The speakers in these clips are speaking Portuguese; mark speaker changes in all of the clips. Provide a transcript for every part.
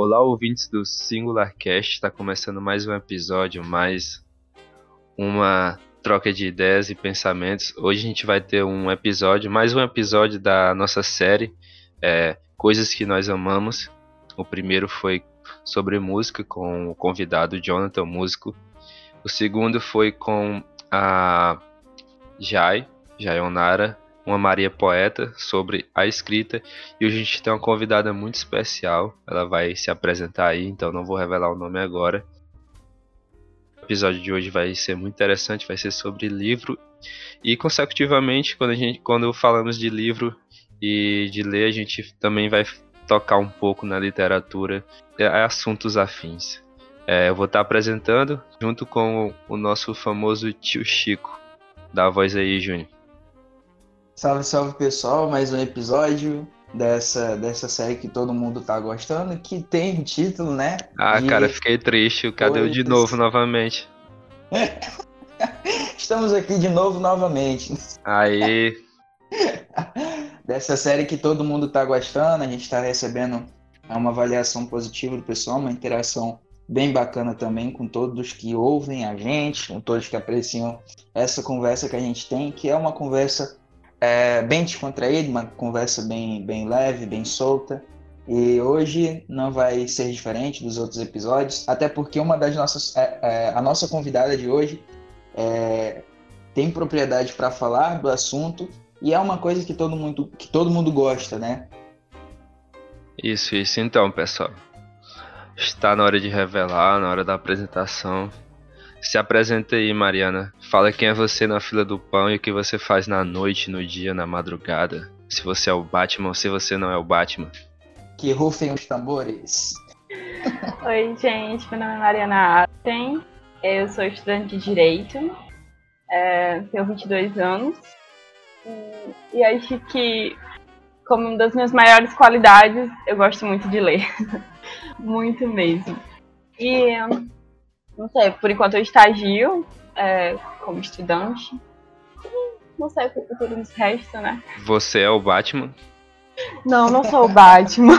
Speaker 1: Olá, ouvintes do Singular Cast. Está começando mais um episódio, mais uma troca de ideias e pensamentos. Hoje a gente vai ter um episódio, mais um episódio da nossa série é, Coisas que Nós Amamos. O primeiro foi sobre música com o convidado Jonathan, músico. O segundo foi com a Jai, Jaionara, uma Maria poeta sobre a escrita e hoje a gente tem uma convidada muito especial. Ela vai se apresentar aí, então não vou revelar o nome agora. O episódio de hoje vai ser muito interessante, vai ser sobre livro e consecutivamente quando a gente quando falamos de livro e de ler a gente também vai tocar um pouco na literatura e assuntos afins. É, eu vou estar apresentando junto com o nosso famoso tio Chico. Dá a voz aí, Júnior.
Speaker 2: Salve, salve pessoal, mais um episódio dessa, dessa série que todo mundo tá gostando, que tem título, né?
Speaker 1: Ah, de... cara, fiquei triste. Cadê o de novo novamente?
Speaker 2: Estamos aqui de novo novamente.
Speaker 1: Aí.
Speaker 2: dessa série que todo mundo tá gostando, a gente está recebendo uma avaliação positiva do pessoal, uma interação bem bacana também com todos que ouvem a gente, com todos que apreciam essa conversa que a gente tem, que é uma conversa é, bem descontraído, uma conversa bem, bem leve, bem solta. E hoje não vai ser diferente dos outros episódios, até porque uma das nossas, é, é, a nossa convidada de hoje é, tem propriedade para falar do assunto e é uma coisa que todo mundo, que todo mundo gosta, né?
Speaker 1: Isso, isso. Então, pessoal, está na hora de revelar, na hora da apresentação. Se apresenta aí, Mariana. Fala quem é você na fila do pão e o que você faz na noite, no dia, na madrugada. Se você é o Batman ou se você não é o Batman.
Speaker 2: Que rufem os tambores.
Speaker 3: Oi, gente. Meu nome é Mariana Aten. Eu sou estudante de Direito. É, tenho 22 anos. E, e acho que, como uma das minhas maiores qualidades, eu gosto muito de ler. muito mesmo. E não sei, por enquanto eu estagio é, como estudante. Não sei o que o futuro nos resta, né?
Speaker 1: Você é o Batman?
Speaker 3: Não, não sou o Batman.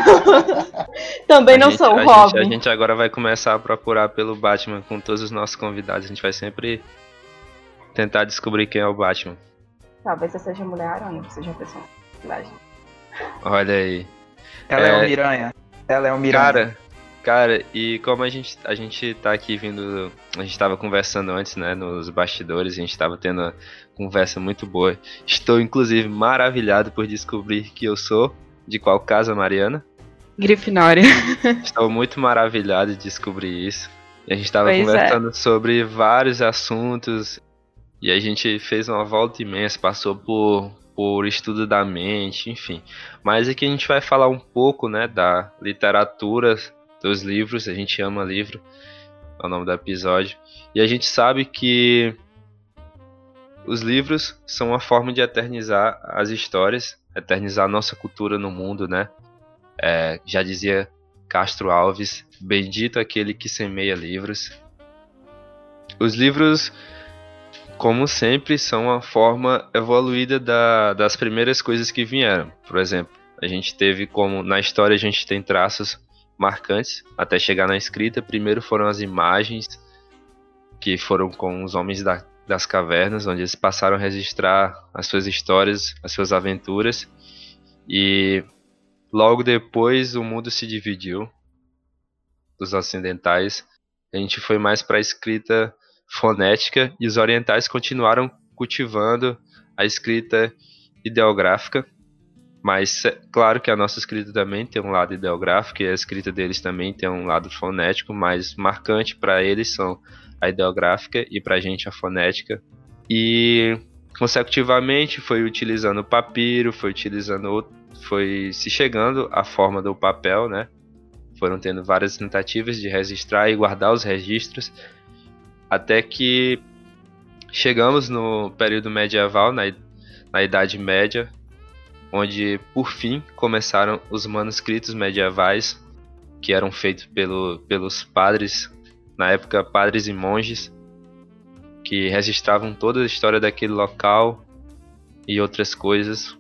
Speaker 3: Também a não
Speaker 1: gente,
Speaker 3: sou o
Speaker 1: a
Speaker 3: Robin.
Speaker 1: Gente, a gente agora vai começar a procurar pelo Batman com todos os nossos convidados. A gente vai sempre tentar descobrir quem é o Batman.
Speaker 3: Talvez eu seja mulher aranha, seja uma pessoa.
Speaker 1: Olha aí.
Speaker 2: Ela é, é o Miranha. Ela é o Miranha.
Speaker 1: Cara, Cara, e como a gente, a gente tá aqui vindo. A gente tava conversando antes, né, nos bastidores, a gente tava tendo uma conversa muito boa. Estou, inclusive, maravilhado por descobrir que eu sou. De qual casa, Mariana?
Speaker 3: Grifinória.
Speaker 1: Estou muito maravilhado de descobrir isso. E a gente tava pois é. conversando é. sobre vários assuntos. E a gente fez uma volta imensa, passou por, por estudo da mente, enfim. Mas aqui a gente vai falar um pouco, né, da literatura dos livros, a gente ama livro, é o nome do episódio. E a gente sabe que os livros são uma forma de eternizar as histórias, eternizar a nossa cultura no mundo, né? É, já dizia Castro Alves, bendito aquele que semeia livros. Os livros, como sempre, são uma forma evoluída da, das primeiras coisas que vieram. Por exemplo, a gente teve como na história a gente tem traços marcantes até chegar na escrita. Primeiro foram as imagens, que foram com os homens da, das cavernas, onde eles passaram a registrar as suas histórias, as suas aventuras. E logo depois o mundo se dividiu dos ocidentais. A gente foi mais para a escrita fonética e os orientais continuaram cultivando a escrita ideográfica mas é claro que a nossa escrita também tem um lado ideográfico e a escrita deles também tem um lado fonético, mas marcante para eles são a ideográfica e para a gente a fonética. E consecutivamente foi utilizando o papiro, foi utilizando foi se chegando à forma do papel, né? Foram tendo várias tentativas de registrar e guardar os registros até que chegamos no período medieval, na, na Idade Média, onde por fim começaram os manuscritos medievais que eram feitos pelo, pelos padres, na época padres e monges, que registravam toda a história daquele local e outras coisas,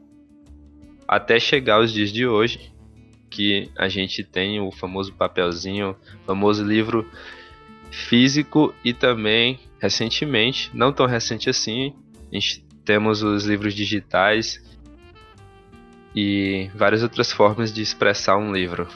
Speaker 1: até chegar aos dias de hoje, que a gente tem o famoso papelzinho, famoso livro físico e também recentemente, não tão recente assim, temos os livros digitais e várias outras formas de expressar um livro.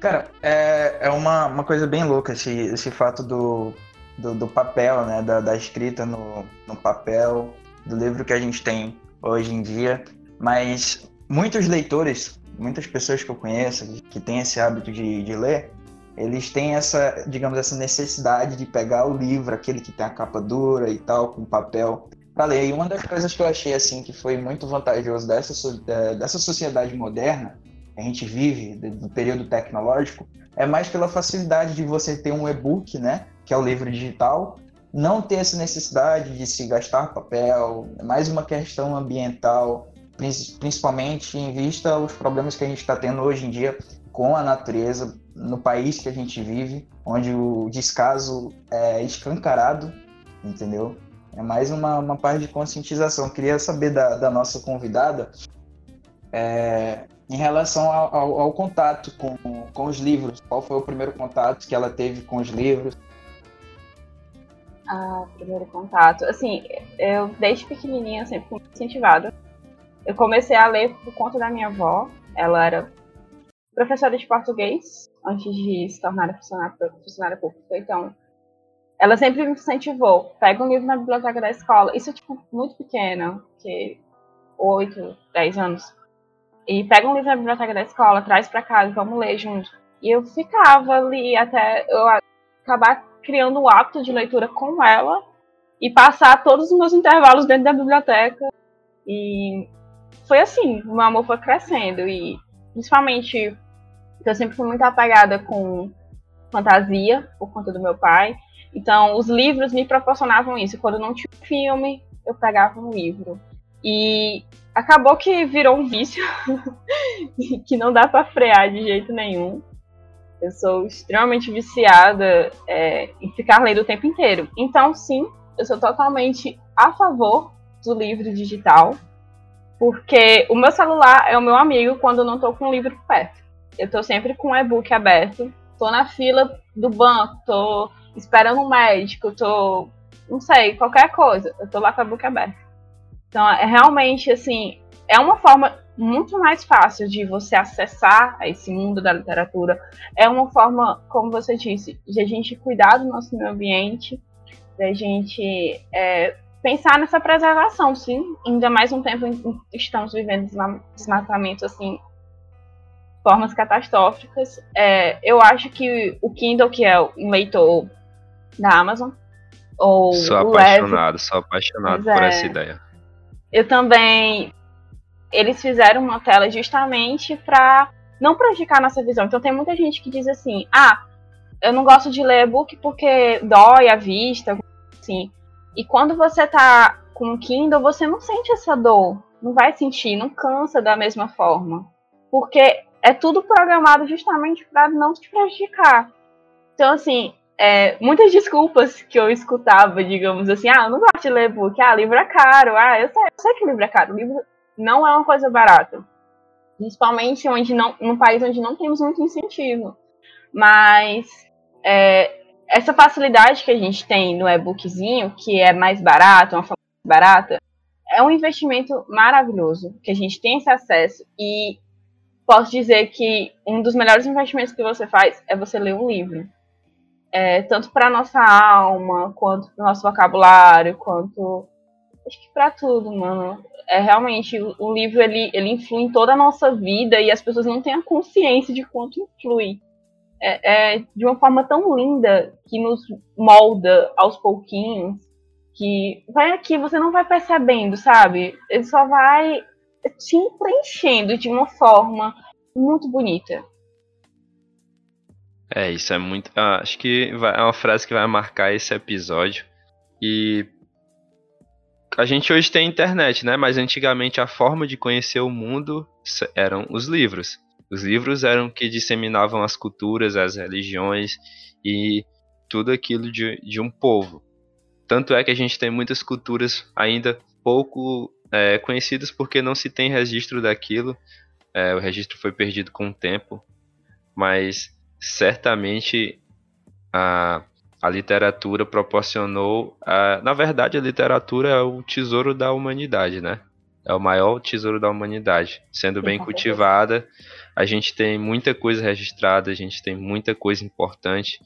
Speaker 2: Cara, é, é uma, uma coisa bem louca esse, esse fato do, do, do papel, né? Da, da escrita no, no papel, do livro que a gente tem hoje em dia. Mas muitos leitores, muitas pessoas que eu conheço que têm esse hábito de, de ler, eles têm essa, digamos, essa necessidade de pegar o livro, aquele que tem a capa dura e tal, com papel, ler. E uma das coisas que eu achei assim que foi muito vantajoso dessa, é, dessa sociedade moderna que a gente vive, do período tecnológico, é mais pela facilidade de você ter um e-book, né, que é o livro digital, não ter essa necessidade de se gastar papel, é mais uma questão ambiental, principalmente em vista os problemas que a gente está tendo hoje em dia com a natureza no país que a gente vive, onde o descaso é escancarado, entendeu? É mais uma, uma parte de conscientização. Queria saber da, da nossa convidada é, em relação ao, ao, ao, contato com, com os livros. Qual foi o primeiro contato que ela teve com os livros?
Speaker 3: Ah, primeiro contato. Assim, eu desde pequenininha sempre fui incentivada. Eu comecei a ler por conta da minha avó. Ela era professora de português antes de se tornar funcionária, funcionária pública. Então, ela sempre me incentivou. Pega um livro na biblioteca da escola. Isso é, tipo, muito pequena, que 8, 10 anos. E pega um livro na biblioteca da escola, traz para casa, vamos ler junto. E eu ficava ali até eu acabar criando o hábito de leitura com ela e passar todos os meus intervalos dentro da biblioteca. E foi assim, o meu amor foi crescendo. E principalmente, eu sempre fui muito apegada com fantasia, por conta do meu pai. Então, os livros me proporcionavam isso. Quando não tinha filme, eu pegava um livro. E acabou que virou um vício que não dá para frear de jeito nenhum. Eu sou extremamente viciada é, em ficar lendo o tempo inteiro. Então, sim, eu sou totalmente a favor do livro digital, porque o meu celular é o meu amigo quando eu não estou com o livro perto. Eu estou sempre com o e-book aberto, estou na fila do banco, estou esperando um médico, estou, não sei, qualquer coisa, eu estou lá com o e-book aberto. Então, é realmente assim, é uma forma muito mais fácil de você acessar esse mundo da literatura. É uma forma, como você disse, de a gente cuidar do nosso meio ambiente, da gente é, pensar nessa preservação, sim. Ainda mais um tempo em que estamos vivendo desmatamento assim, formas catastróficas. É, eu acho que o Kindle, que é um leitor da Amazon, ou
Speaker 1: sou apaixonado, sou apaixonado por é, essa ideia.
Speaker 3: Eu também eles fizeram uma tela justamente para não prejudicar a nossa visão. Então tem muita gente que diz assim: "Ah, eu não gosto de ler e-book porque dói a vista", assim. E quando você tá com o Kindle, você não sente essa dor, não vai sentir, não cansa da mesma forma, porque é tudo programado justamente para não te prejudicar. Então assim, é, muitas desculpas que eu escutava, digamos assim, ah, eu não gosto de ler e-book, ah, livro é caro, ah, eu sei, eu sei que livro é caro, livro não é uma coisa barata. Principalmente onde não, num país onde não temos muito incentivo. Mas é, essa facilidade que a gente tem no e-bookzinho, que é mais barato, uma forma mais barata, é um investimento maravilhoso, que a gente tem esse acesso e posso dizer que um dos melhores investimentos que você faz é você ler um livro. É, tanto para nossa alma, quanto para o nosso vocabulário, quanto acho que para tudo, mano é realmente o, livro ele, ele influi em toda a nossa vida e as pessoas não têm a consciência de quanto influi. É, é de uma forma tão linda que nos molda aos pouquinhos que vai aqui, você não vai percebendo, sabe? Ele só vai te preenchendo de uma forma muito bonita.
Speaker 1: É, isso é muito. Ah, acho que vai, é uma frase que vai marcar esse episódio. E a gente hoje tem internet, né? Mas antigamente a forma de conhecer o mundo eram os livros. Os livros eram que disseminavam as culturas, as religiões e tudo aquilo de, de um povo. Tanto é que a gente tem muitas culturas ainda pouco é, conhecidas porque não se tem registro daquilo é, o registro foi perdido com o tempo, mas certamente a, a literatura proporcionou. A, na verdade, a literatura é o tesouro da humanidade, né? É o maior tesouro da humanidade. Sendo bem cultivada, a gente tem muita coisa registrada, a gente tem muita coisa importante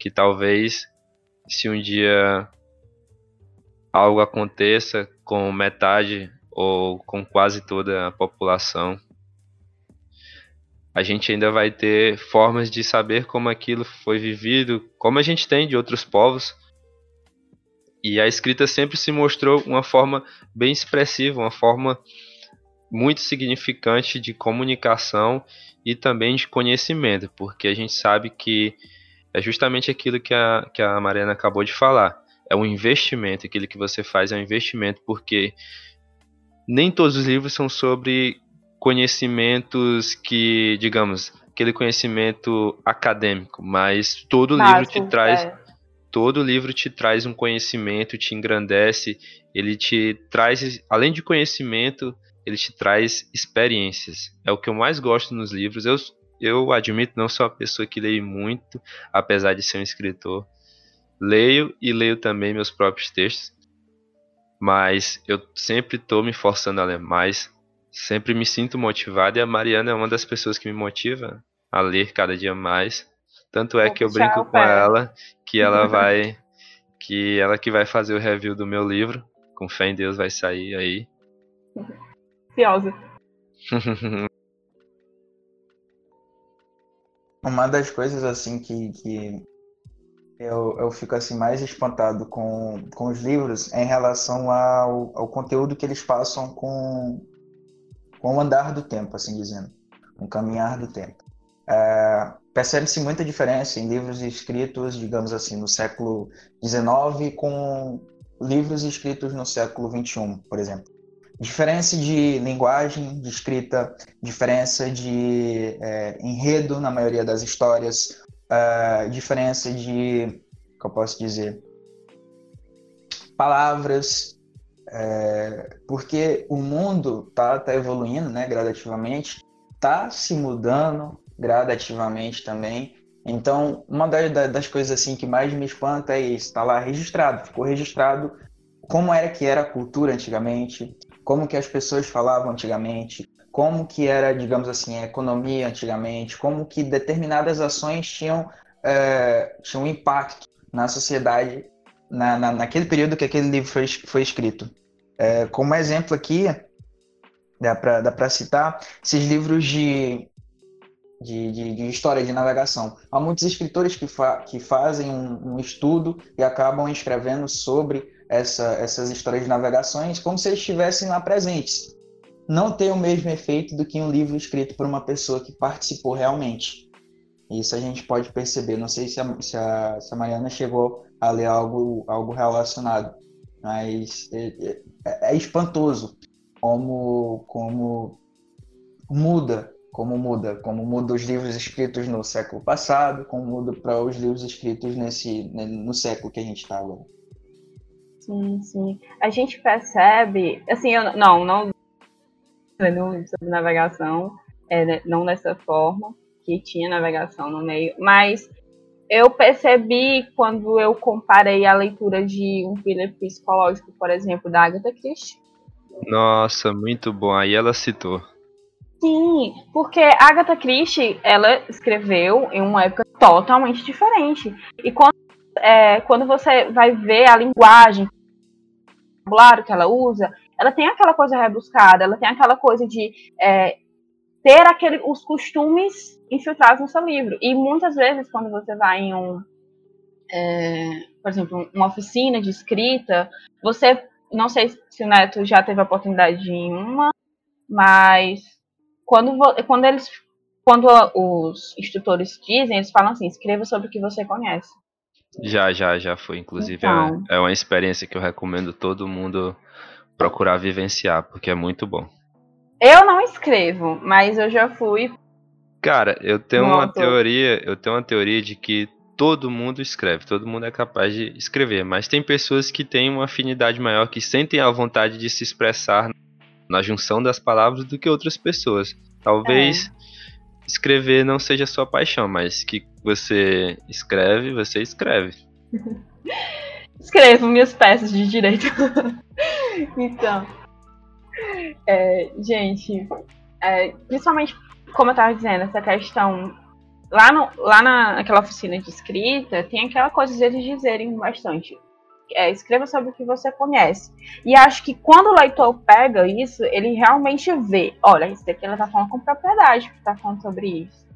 Speaker 1: que talvez se um dia algo aconteça com metade ou com quase toda a população, a gente ainda vai ter formas de saber como aquilo foi vivido, como a gente tem de outros povos. E a escrita sempre se mostrou uma forma bem expressiva, uma forma muito significante de comunicação e também de conhecimento, porque a gente sabe que é justamente aquilo que a, que a Mariana acabou de falar. É um investimento, aquilo que você faz é um investimento, porque nem todos os livros são sobre conhecimentos que, digamos, aquele conhecimento acadêmico, mas todo livro te traz é. todo livro te traz um conhecimento, te engrandece, ele te traz além de conhecimento, ele te traz experiências. É o que eu mais gosto nos livros. Eu eu admito não sou uma pessoa que leio muito, apesar de ser um escritor. Leio e leio também meus próprios textos, mas eu sempre estou me forçando a ler mais, sempre me sinto motivado e a Mariana é uma das pessoas que me motiva a ler cada dia mais. Tanto é que eu brinco com ela que ela vai que ela que vai fazer o review do meu livro, com fé em Deus vai sair aí.
Speaker 3: Ansiosa.
Speaker 2: Uma das coisas assim que, que eu, eu fico assim mais espantado com, com os livros é em relação ao, ao conteúdo que eles passam com, com o andar do tempo, assim dizendo, com o caminhar do tempo. É, Percebe-se muita diferença em livros escritos, digamos assim, no século XIX com livros escritos no século XXI, por exemplo. Diferença de linguagem, de escrita, diferença de é, enredo na maioria das histórias, uh, diferença de, que eu posso dizer, palavras, é, porque o mundo tá, tá evoluindo, né, gradativamente, tá se mudando gradativamente também. Então, uma das, das coisas assim que mais me espanta é isso, tá lá registrado, ficou registrado como era que era a cultura antigamente, como que as pessoas falavam antigamente, como que era, digamos assim, a economia antigamente, como que determinadas ações tinham, é, tinham impacto na sociedade na, na, naquele período que aquele livro foi, foi escrito. É, como exemplo aqui, dá para citar esses livros de, de, de, de, história de navegação. Há muitos escritores que, fa que fazem um, um estudo e acabam escrevendo sobre essa, essas histórias de navegações como se eles estivessem lá presentes. Não tem o mesmo efeito do que um livro escrito por uma pessoa que participou realmente. Isso a gente pode perceber. Não sei se a, se a, se a Mariana chegou a ler algo, algo relacionado, mas é, é, é espantoso como, como muda como muda, como muda os livros escritos no século passado, como muda para os livros escritos nesse no século que a gente está agora.
Speaker 3: Sim, sim. A gente percebe, assim, eu não, não sobre navegação, é, né, não dessa forma, que tinha navegação no meio, mas eu percebi quando eu comparei a leitura de um thriller psicológico, por exemplo, da Agatha Christie.
Speaker 1: Nossa, muito bom. Aí ela citou.
Speaker 3: Sim, porque Agatha Christie, ela escreveu em uma época totalmente diferente. E quando, é, quando você vai ver a linguagem, vocabulário que ela usa, ela tem aquela coisa rebuscada, ela tem aquela coisa de é, ter aquele, os costumes infiltrados no seu livro. E muitas vezes, quando você vai em um, é, por exemplo, uma oficina de escrita, você, não sei se o Neto já teve a oportunidade de ir em uma, mas quando, quando eles quando os instrutores dizem, eles falam assim, escreva sobre o que você conhece.
Speaker 1: Já, já, já foi. Inclusive, é então, é, é uma experiência que eu recomendo todo mundo procurar vivenciar, porque é muito bom.
Speaker 3: Eu não escrevo, mas eu já fui.
Speaker 1: Cara, eu tenho uma autor. teoria, eu tenho uma teoria de que todo mundo escreve, todo mundo é capaz de escrever, mas tem pessoas que têm uma afinidade maior, que sentem a vontade de se expressar na junção das palavras do que outras pessoas. Talvez é. escrever não seja sua paixão, mas que você escreve, você escreve.
Speaker 3: Escrevo minhas peças de direito. então, é, gente, é, principalmente, como eu estava dizendo, essa questão. Lá, no, lá na, naquela oficina de escrita, tem aquela coisa de eles dizerem bastante. É, escreva sobre o que você conhece. E acho que quando o leitor pega isso, ele realmente vê: olha, isso daqui ela está falando com propriedade, está falando sobre isso.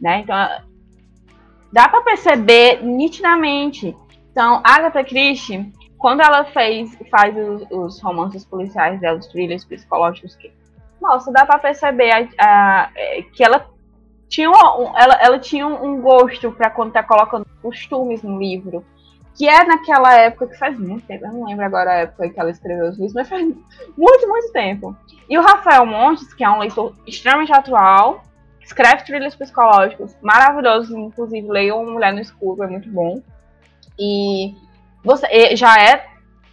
Speaker 3: Né? Então, dá para perceber nitidamente. Então, Agatha Christie, quando ela fez, faz os, os romances policiais dela, os thrillers psicológicos, que, nossa, dá para perceber a, a, é, que ela tinha, um, ela, ela tinha um gosto para quando tá colocando costumes no livro. Que é naquela época, que faz muito tempo, eu não lembro agora a época que ela escreveu os livros, mas faz muito, muito tempo. E o Rafael Montes, que é um leitor extremamente atual, escreve thrillers psicológicos maravilhosos, inclusive leiam Mulher no Escuro, é muito bom. E você já é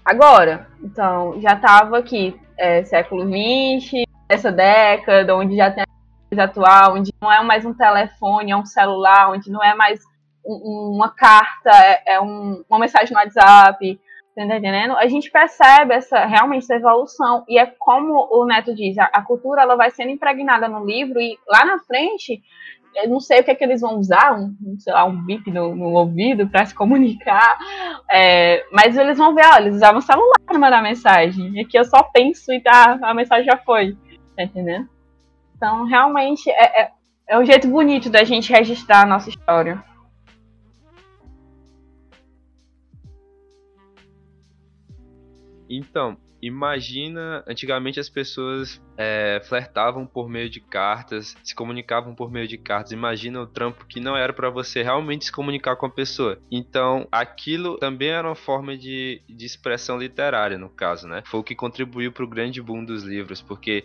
Speaker 3: agora. Então, já estava aqui, é, século XX, essa década, onde já tem a atual, onde não é mais um telefone, é um celular, onde não é mais um, uma carta, é, é um, uma mensagem no WhatsApp, tá entendendo? A gente percebe essa realmente essa evolução e é como o Neto diz, a, a cultura ela vai sendo impregnada no livro e lá na frente eu não sei o que é que eles vão usar, um, sei lá, um bip no, no ouvido para se comunicar, é, mas eles vão ver, ó, eles usavam celular para mandar mensagem, e aqui eu só penso e tá, a mensagem já foi, tá entendendo? Então, realmente, é, é, é um jeito bonito da gente registrar a nossa história.
Speaker 1: Então, Imagina, antigamente as pessoas é, flertavam por meio de cartas, se comunicavam por meio de cartas. Imagina o trampo que não era para você realmente se comunicar com a pessoa. Então, aquilo também era uma forma de, de expressão literária, no caso, né? Foi o que contribuiu para o grande boom dos livros, porque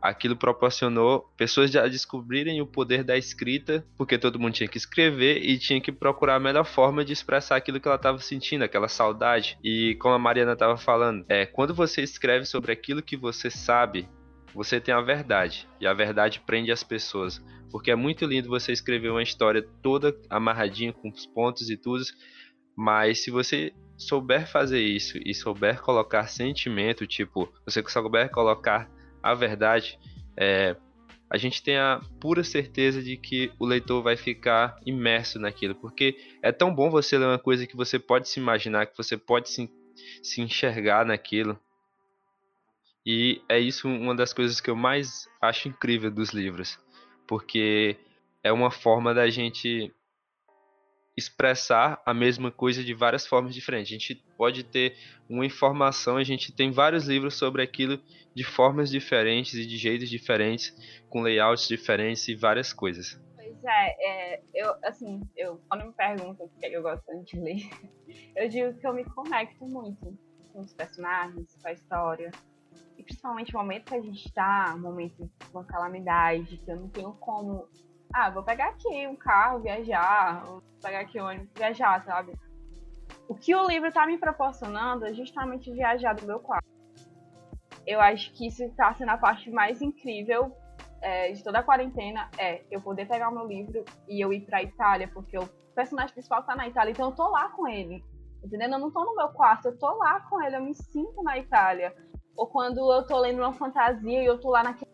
Speaker 1: aquilo proporcionou pessoas a descobrirem o poder da escrita, porque todo mundo tinha que escrever e tinha que procurar a melhor forma de expressar aquilo que ela estava sentindo, aquela saudade. E como a Mariana estava falando, é quando você escreve sobre aquilo que você sabe, você tem a verdade e a verdade prende as pessoas, porque é muito lindo você escrever uma história toda amarradinha com os pontos e tudo, mas se você souber fazer isso e souber colocar sentimento, tipo, você souber colocar a verdade, é, a gente tem a pura certeza de que o leitor vai ficar imerso naquilo, porque é tão bom você ler uma coisa que você pode se imaginar, que você pode se, se enxergar naquilo. E é isso uma das coisas que eu mais acho incrível dos livros, porque é uma forma da gente expressar a mesma coisa de várias formas diferentes. A gente pode ter uma informação, a gente tem vários livros sobre aquilo de formas diferentes e de jeitos diferentes, com layouts diferentes e várias coisas.
Speaker 3: Pois é, é eu assim, eu quando me perguntam o que eu gosto de ler, eu digo que eu me conecto muito com os personagens, com a história. E principalmente no momento que a gente está, um momento de uma calamidade, que eu não tenho como ah, vou pegar aqui um carro, viajar, vou pegar aqui um ônibus, viajar, sabe? O que o livro tá me proporcionando é justamente viajar do meu quarto. Eu acho que isso tá sendo a parte mais incrível é, de toda a quarentena, é eu poder pegar o meu livro e eu ir pra Itália, porque o personagem principal tá na Itália, então eu tô lá com ele. Entendendo? Eu não tô no meu quarto, eu tô lá com ele, eu me sinto na Itália. Ou quando eu tô lendo uma fantasia e eu tô lá naquele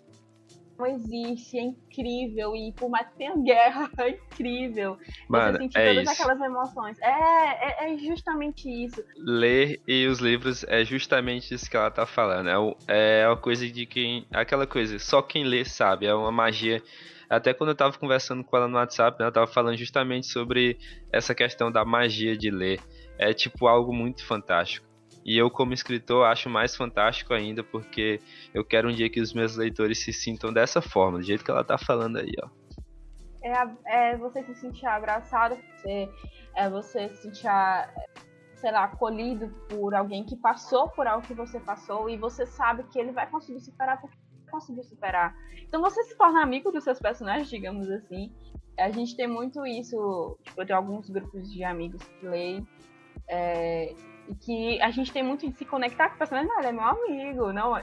Speaker 3: não existe, é incrível. E por mais que tenha guerra, é incrível.
Speaker 1: Mano,
Speaker 3: você sentir
Speaker 1: é
Speaker 3: todas
Speaker 1: isso.
Speaker 3: aquelas emoções. É, é, é, justamente isso.
Speaker 1: Ler e os livros é justamente isso que ela tá falando. É, o, é uma coisa de quem. Aquela coisa, só quem lê sabe. É uma magia. Até quando eu tava conversando com ela no WhatsApp, ela tava falando justamente sobre essa questão da magia de ler. É tipo algo muito fantástico. E eu, como escritor, acho mais fantástico ainda, porque eu quero um dia que os meus leitores se sintam dessa forma, do jeito que ela tá falando aí, ó.
Speaker 3: É, é você se sentir abraçado, você, é você se sentir, sei lá, acolhido por alguém que passou por algo que você passou e você sabe que ele vai conseguir superar porque conseguiu superar. Então você se torna amigo dos seus personagens, digamos assim. A gente tem muito isso, tipo, eu alguns grupos de amigos que leem. É, e que a gente tem muito de se conectar com o personagem, não, ele é meu amigo, não,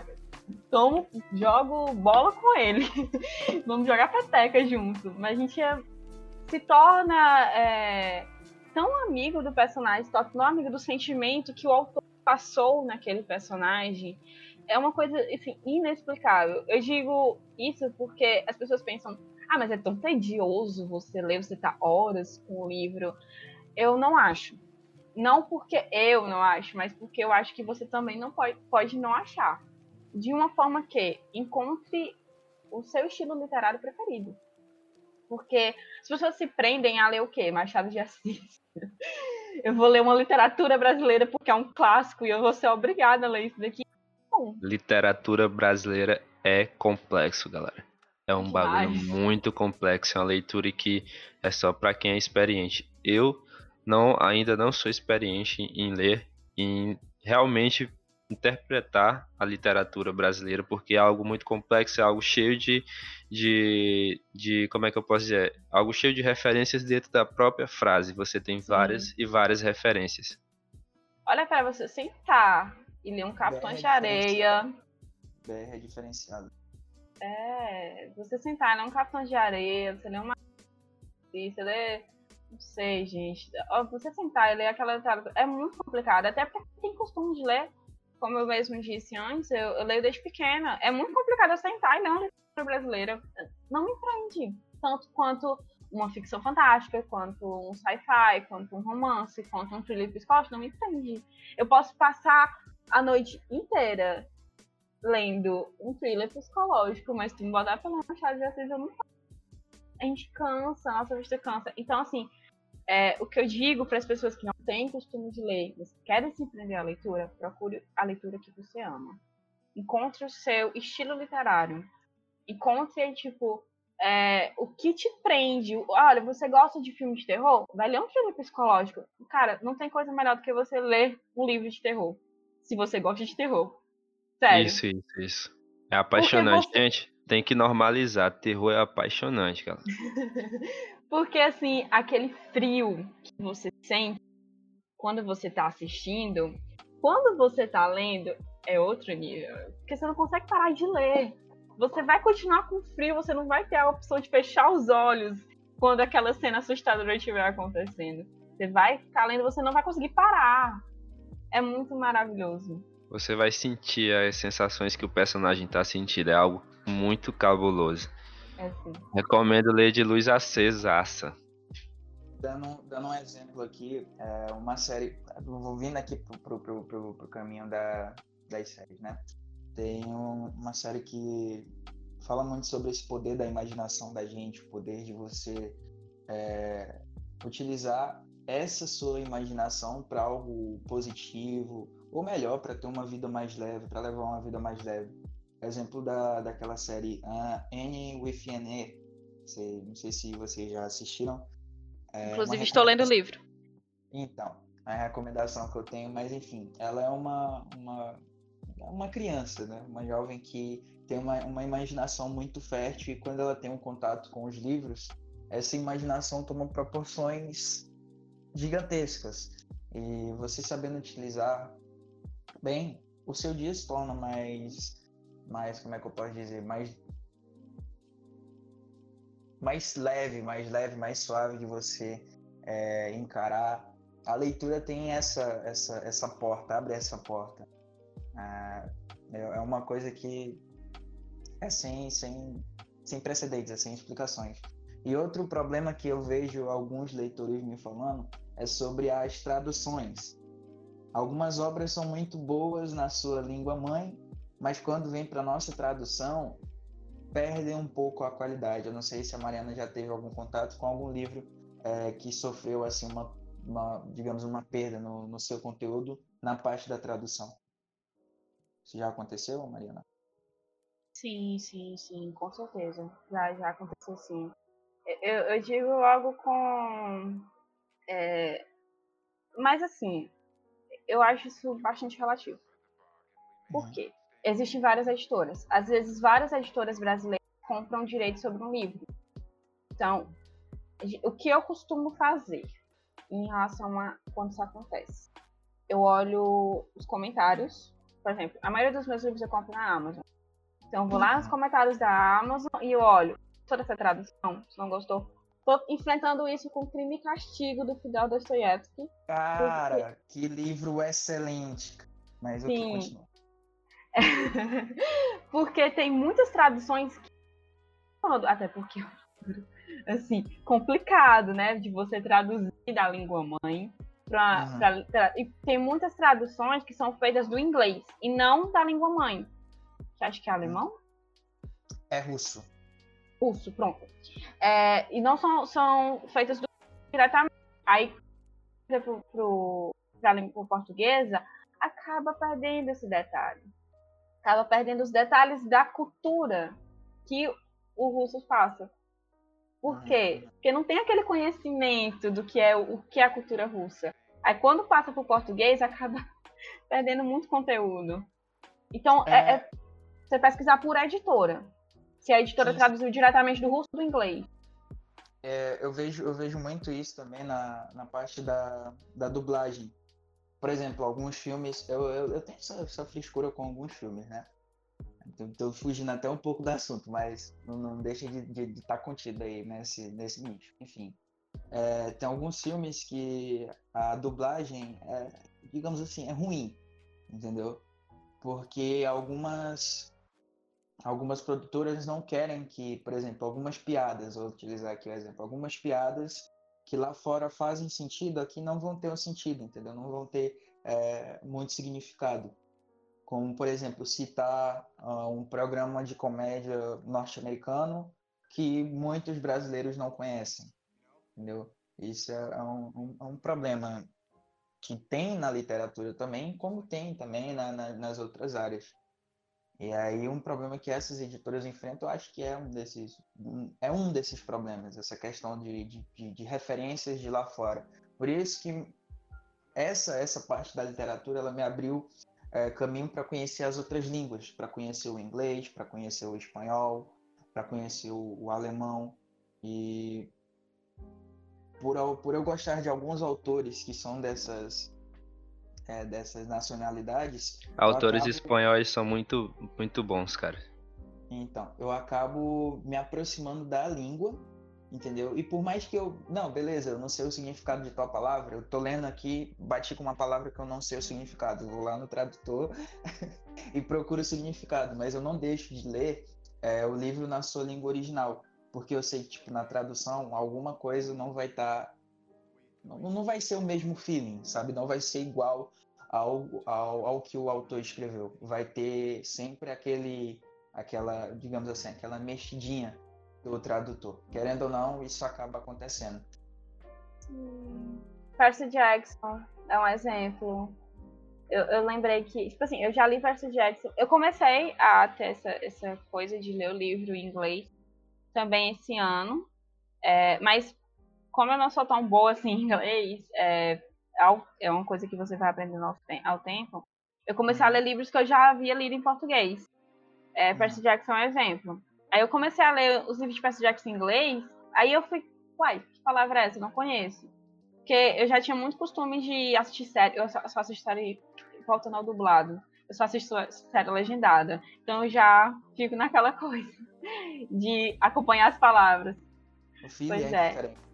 Speaker 3: tomo, jogo bola com ele. Vamos jogar peteca junto. Mas a gente é, se torna é, tão amigo do personagem, tão amigo do sentimento que o autor passou naquele personagem. É uma coisa assim, inexplicável. Eu digo isso porque as pessoas pensam, ah, mas é tão tedioso você ler, você tá horas com o livro. Eu não acho. Não porque eu não acho, mas porque eu acho que você também não pode, pode não achar. De uma forma que encontre o seu estilo literário preferido. Porque as pessoas se prendem a ler o quê? Machado de Assis. Eu vou ler uma literatura brasileira porque é um clássico e eu vou ser obrigada a ler isso daqui.
Speaker 1: Literatura brasileira é complexo, galera. É um Demais. bagulho muito complexo, é uma leitura que é só para quem é experiente. Eu não ainda não sou experiente em ler, em realmente interpretar a literatura brasileira, porque é algo muito complexo, é algo cheio de, de, de como é que eu posso dizer, algo cheio de referências dentro da própria frase. Você tem várias Sim. e várias referências.
Speaker 3: Olha para você sentar e ler um Capitão de Areia.
Speaker 2: BR é diferenciado.
Speaker 3: É, você sentar e ler um Capitão de Areia, você lê uma. Você lê não sei, gente. Você sentar e ler aquela literatura é muito complicado. Até porque tem costume de ler, como eu mesmo disse antes, eu, eu leio desde pequena. É muito complicado eu sentar e ler uma literatura brasileira. Não me prende. Tanto quanto uma ficção fantástica, quanto um sci-fi, quanto um romance, quanto um thriller psicológico, não me prende. Eu posso passar a noite inteira lendo um thriller psicológico, mas se me botar pelo Machado de Assis, eu não a gente cansa, a nossa vista cansa. Então, assim, é, o que eu digo para as pessoas que não têm costume de ler, mas querem se empreender a leitura, procure a leitura que você ama. Encontre o seu estilo literário. Encontre, tipo, é, o que te prende. Olha, você gosta de filme de terror? Vai ler um filme psicológico. Cara, não tem coisa melhor do que você ler um livro de terror. Se você gosta de terror. Sério.
Speaker 1: Isso, isso, isso. É apaixonante, você... gente. Tem que normalizar. Terror é apaixonante, cara.
Speaker 3: Porque, assim, aquele frio que você sente quando você tá assistindo, quando você tá lendo, é outro nível. Porque você não consegue parar de ler. Você vai continuar com frio, você não vai ter a opção de fechar os olhos quando aquela cena assustadora estiver acontecendo. Você vai ficar lendo, você não vai conseguir parar. É muito maravilhoso.
Speaker 1: Você vai sentir as sensações que o personagem tá sentindo. É algo muito cabuloso. É sim. Recomendo ler de luz acesaça.
Speaker 2: Dando, dando um exemplo aqui, é uma série. Vou vindo aqui pro, pro, pro, pro caminho da, das séries, né? Tem uma série que fala muito sobre esse poder da imaginação da gente, o poder de você é, utilizar essa sua imaginação para algo positivo, ou melhor, para ter uma vida mais leve, para levar uma vida mais leve exemplo da, daquela série uh, Annie with an E. Não sei se vocês já assistiram.
Speaker 3: É Inclusive, estou lendo o livro.
Speaker 2: Então, a recomendação que eu tenho, mas enfim, ela é uma, uma, uma criança, né? uma jovem que tem uma, uma imaginação muito fértil e quando ela tem um contato com os livros, essa imaginação toma proporções gigantescas. E você sabendo utilizar bem, o seu dia se torna mais mais, como é que eu posso dizer, mais mais leve, mais leve, mais suave de você é, encarar. A leitura tem essa, essa, essa porta, abre essa porta. Ah, é, é uma coisa que é sem, sem, sem precedentes, é sem explicações. E outro problema que eu vejo alguns leitores me falando é sobre as traduções. Algumas obras são muito boas na sua língua mãe, mas quando vem para nossa tradução, perde um pouco a qualidade. Eu não sei se a Mariana já teve algum contato com algum livro é, que sofreu assim uma, uma, digamos, uma perda no, no seu conteúdo na parte da tradução. Isso já aconteceu, Mariana?
Speaker 3: Sim, sim, sim, com certeza. Já, já aconteceu sim. Eu, eu digo algo com. É, mas assim, eu acho isso bastante relativo. Por uhum. quê? Existem várias editoras. Às vezes, várias editoras brasileiras compram direito sobre um livro. Então, o que eu costumo fazer em relação a quando isso acontece? Eu olho os comentários. Por exemplo, a maioria dos meus livros eu compro na Amazon. Então eu vou lá nos comentários da Amazon e eu olho, toda essa tradução, se não gostou. Tô enfrentando isso com Crime e Castigo do Fidel Dostoiévski.
Speaker 2: Cara, porque... que livro excelente. Mas Sim. eu continuo.
Speaker 3: porque tem muitas traduções que... até porque assim complicado, né, de você traduzir da língua mãe uhum. e tem muitas traduções que são feitas do inglês e não da língua mãe. Você acha que é alemão?
Speaker 2: É russo.
Speaker 3: Russo, pronto. É, e não são, são feitas do, diretamente. Aí, para a língua portuguesa, acaba perdendo esse detalhe acaba perdendo os detalhes da cultura que o russo passa. Por quê? Porque não tem aquele conhecimento do que é o que é a cultura russa. Aí quando passa para o português, acaba perdendo muito conteúdo. Então, é, é, é você pesquisar por editora. Se a editora traduziu diretamente do russo ou do inglês.
Speaker 2: É, eu, vejo, eu vejo muito isso também na, na parte da, da dublagem por exemplo, alguns filmes, eu, eu, eu tenho essa, essa frescura com alguns filmes, né? Estou fugindo até um pouco do assunto, mas não, não deixa de estar tá contido aí nesse, nesse nicho. Enfim, é, tem alguns filmes que a dublagem, é, digamos assim, é ruim, entendeu? Porque algumas algumas produtoras não querem que, por exemplo, algumas piadas, vou utilizar aqui o exemplo, algumas piadas que lá fora fazem sentido, aqui não vão ter um sentido, entendeu? Não vão ter é, muito significado. Como, por exemplo, citar uh, um programa de comédia norte-americano que muitos brasileiros não conhecem, entendeu? Isso é, é um, um, é um problema que tem na literatura também, como tem também na, na, nas outras áreas. E aí um problema que essas editoras enfrentam, eu acho que é um desses, é um desses problemas, essa questão de, de, de, referências de lá fora. Por isso que essa, essa parte da literatura ela me abriu é, caminho para conhecer as outras línguas, para conhecer o inglês, para conhecer o espanhol, para conhecer o, o, alemão. E por, por eu gostar de alguns autores que são dessas é, dessas nacionalidades.
Speaker 1: Autores acabo... espanhóis são muito, muito bons, cara.
Speaker 2: Então, eu acabo me aproximando da língua, entendeu? E por mais que eu. Não, beleza, eu não sei o significado de tal palavra, eu tô lendo aqui, bati com uma palavra que eu não sei o significado. vou lá no tradutor e procuro o significado, mas eu não deixo de ler é, o livro na sua língua original, porque eu sei que, tipo, na tradução, alguma coisa não vai estar. Tá não, não vai ser o mesmo feeling, sabe? Não vai ser igual ao, ao, ao que o autor escreveu. Vai ter sempre aquele, aquela, digamos assim, aquela mexidinha do tradutor. Querendo ou não, isso acaba acontecendo.
Speaker 3: Hum, Percy Jackson é um exemplo. Eu, eu, lembrei que, tipo assim, eu já li Percy Jackson. Eu comecei a ter essa, essa coisa de ler o livro em inglês também esse ano. É, mas como eu não sou tão boa assim em inglês, é, é uma coisa que você vai aprendendo ao, ao tempo. Eu comecei a ler livros que eu já havia lido em português. É, Percy Jackson é um exemplo. Aí eu comecei a ler os livros de Percy Jackson em inglês, aí eu fui, uai, que palavra é essa? Eu não conheço. Porque eu já tinha muito costume de assistir série, eu só, só assisto série voltando ao dublado. Eu só assisto série legendada. Então eu já fico naquela coisa de acompanhar as palavras.
Speaker 2: O filho pois é. é.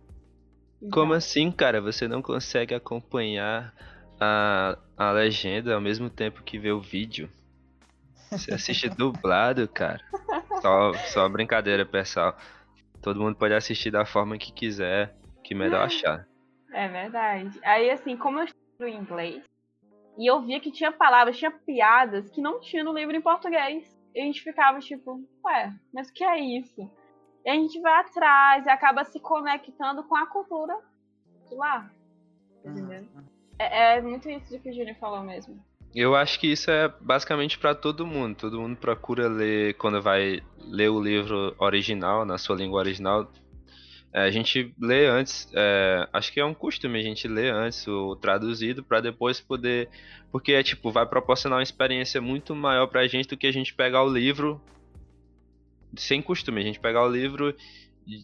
Speaker 1: Como assim, cara? Você não consegue acompanhar a, a legenda ao mesmo tempo que vê o vídeo? Você assiste dublado, cara. Só, só brincadeira, pessoal. Todo mundo pode assistir da forma que quiser, que melhor achar.
Speaker 3: É verdade. Aí, assim, como eu estudo inglês, e eu via que tinha palavras, tinha piadas que não tinha no livro em português. E a gente ficava tipo, ué, mas o que é isso? E a gente vai atrás e acaba se conectando com a cultura de lá. Entendeu? Uhum. É, é, muito isso do que o Júnior falou mesmo.
Speaker 1: Eu acho que isso é basicamente para todo mundo. Todo mundo procura ler, quando vai ler o livro original, na sua língua original, é, a gente lê antes, é, acho que é um costume a gente ler antes o traduzido para depois poder, porque é tipo vai proporcionar uma experiência muito maior para a gente do que a gente pegar o livro sem costume, a gente pegar o livro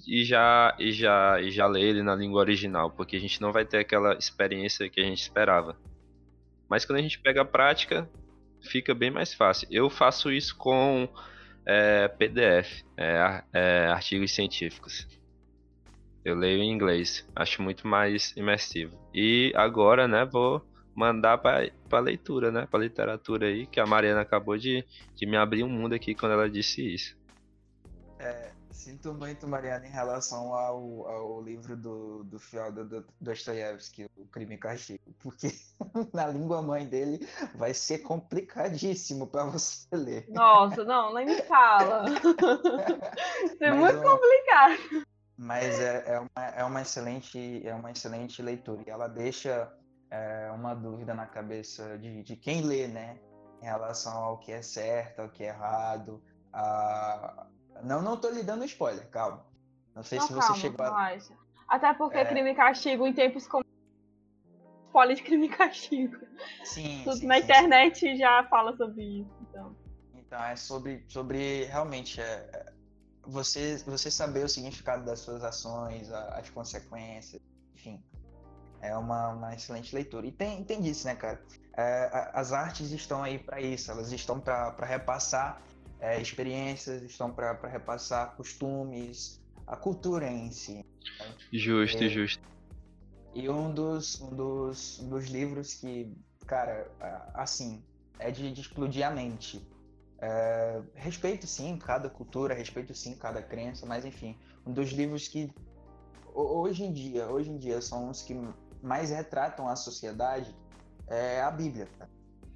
Speaker 1: e já, e já, e já ler ele na língua original, porque a gente não vai ter aquela experiência que a gente esperava. Mas quando a gente pega a prática, fica bem mais fácil. Eu faço isso com é PDF, é, é artigos científicos. Eu leio em inglês, acho muito mais imersivo. E agora, né, vou mandar para leitura, né, para literatura aí, que a Mariana acabou de, de me abrir um mundo aqui quando ela disse isso.
Speaker 2: É, sinto muito, Mariana, em relação ao, ao livro do, do Fyodor Dostoiévski, O Crime e Castigo, porque na língua mãe dele vai ser complicadíssimo para você ler.
Speaker 3: Nossa, não, nem me fala. É muito complicado.
Speaker 2: Mas é, é, uma, é, uma excelente, é uma excelente leitura e ela deixa é, uma dúvida na cabeça de, de quem lê, né? Em relação ao que é certo, ao que é errado. A... Não, não tô lhe dando spoiler, calma. Não sei não, se você calma, chegou a...
Speaker 3: Até porque é... crime e castigo em tempos como spoiler de crime e castigo.
Speaker 2: Sim.
Speaker 3: Tudo
Speaker 2: sim,
Speaker 3: na
Speaker 2: sim,
Speaker 3: internet sim. já fala sobre isso. Então,
Speaker 2: então é sobre, sobre realmente é, é, você, você saber o significado das suas ações, as consequências, enfim é uma, uma excelente leitura. E tem, tem disso, né, cara? É, as artes estão aí para isso, elas estão para repassar é, experiências, estão para repassar costumes, a cultura em si.
Speaker 1: Né? Justo,
Speaker 2: e,
Speaker 1: justo.
Speaker 2: E um dos, um dos, um dos livros que, cara, assim, é de, de explodir a mente. É, respeito sim cada cultura, respeito sim cada crença, mas enfim, um dos livros que hoje em dia, hoje em dia são os que mais retratam a sociedade é a Bíblia,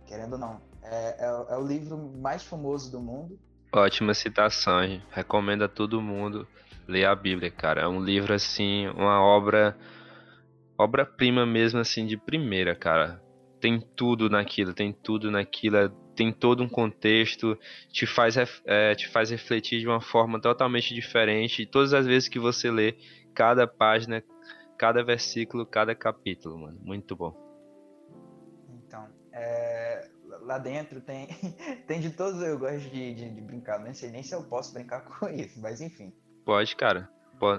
Speaker 2: querendo ou não. É, é, é, o livro mais famoso do mundo.
Speaker 1: Ótima citação, hein? recomendo a todo mundo ler a Bíblia, cara. É um livro assim, uma obra obra-prima mesmo assim de primeira, cara. Tem tudo naquilo, tem tudo naquilo, é, tem todo um contexto, te faz, é, te faz refletir de uma forma totalmente diferente. E todas as vezes que você lê cada página, cada versículo, cada capítulo, mano. Muito bom.
Speaker 2: Então, é, lá dentro tem, tem de todos, eu gosto de, de, de, brincar, não sei nem se eu posso brincar com isso, mas enfim.
Speaker 1: Pode, cara.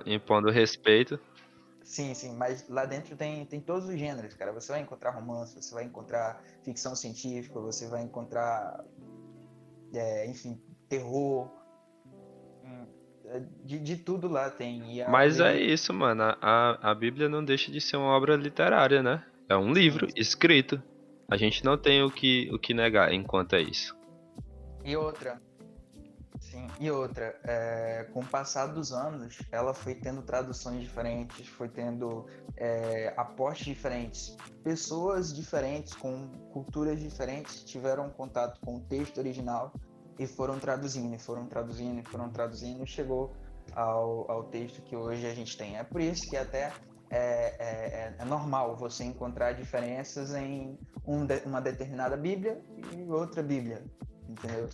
Speaker 1: Impondo respeito.
Speaker 2: Sim, sim, mas lá dentro tem, tem todos os gêneros, cara. Você vai encontrar romance, você vai encontrar ficção científica, você vai encontrar, é, enfim, terror, de, de tudo lá tem.
Speaker 1: Mas é isso, mano. A, a Bíblia não deixa de ser uma obra literária, né? É um livro escrito. A gente não tem o que, o que negar enquanto é isso.
Speaker 2: E outra. Sim, e outra. É, com o passar dos anos, ela foi tendo traduções diferentes, foi tendo é, diferentes. Pessoas diferentes, com culturas diferentes, tiveram contato com o texto original e foram traduzindo, e foram traduzindo, e foram traduzindo, e chegou ao, ao texto que hoje a gente tem. É por isso que até é, é, é normal você encontrar diferenças em um de, uma determinada Bíblia e outra Bíblia, entendeu?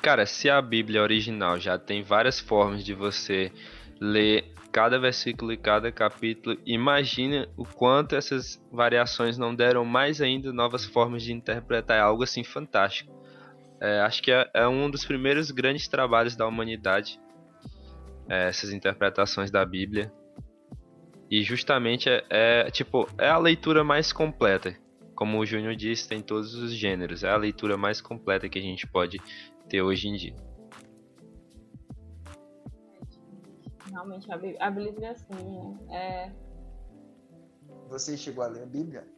Speaker 1: Cara, se a Bíblia original já tem várias formas de você ler cada versículo e cada capítulo, imagina o quanto essas variações não deram mais ainda novas formas de interpretar é algo assim fantástico. É, acho que é, é, um dos primeiros grandes trabalhos da humanidade, é, essas interpretações da Bíblia. E justamente é, é, tipo é a leitura mais completa. Como o Júnior disse, tem todos os gêneros. É a leitura mais completa que a gente pode ter hoje em dia.
Speaker 3: Realmente, a Bíblia, assim, é...
Speaker 2: Você chegou a ler a Bíblia?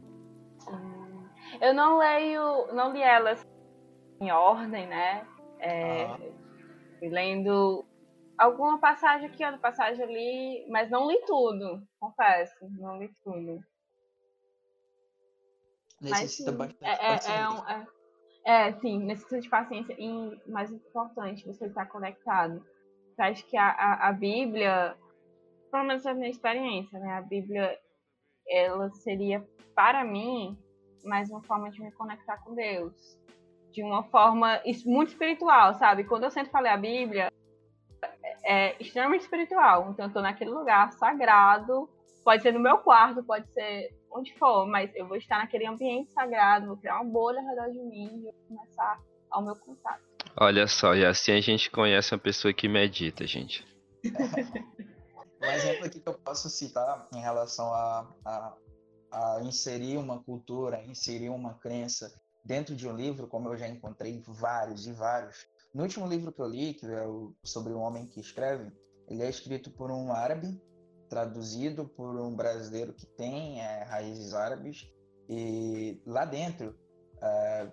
Speaker 3: Sim. Eu não leio, não li ela em ordem, né? É, ah. Lendo alguma passagem aqui, outra passagem ali, mas não li tudo, confesso, não li tudo.
Speaker 2: Necessita mas, bastante
Speaker 3: é, é, paciência. É, um, é, é, sim, necessita de paciência e, mais importante, você estar conectado. Eu acho que a, a, a Bíblia, pelo menos a minha experiência, né? A Bíblia, ela seria, para mim, mais uma forma de me conectar com Deus de uma forma muito espiritual, sabe? Quando eu sempre falei a Bíblia, é extremamente espiritual. Então eu tô naquele lugar sagrado, pode ser no meu quarto, pode ser onde for, mas eu vou estar naquele ambiente sagrado, vou criar uma bolha ao redor de mim e vou começar ao meu contato.
Speaker 1: Olha só, e assim a gente conhece uma pessoa que medita, gente.
Speaker 2: um exemplo aqui que eu posso citar em relação a, a, a inserir uma cultura, inserir uma crença dentro de um livro, como eu já encontrei vários e vários, no último livro que eu li, que é o, sobre o homem que escreve, ele é escrito por um árabe, traduzido por um brasileiro que tem é, raízes árabes, e lá dentro é,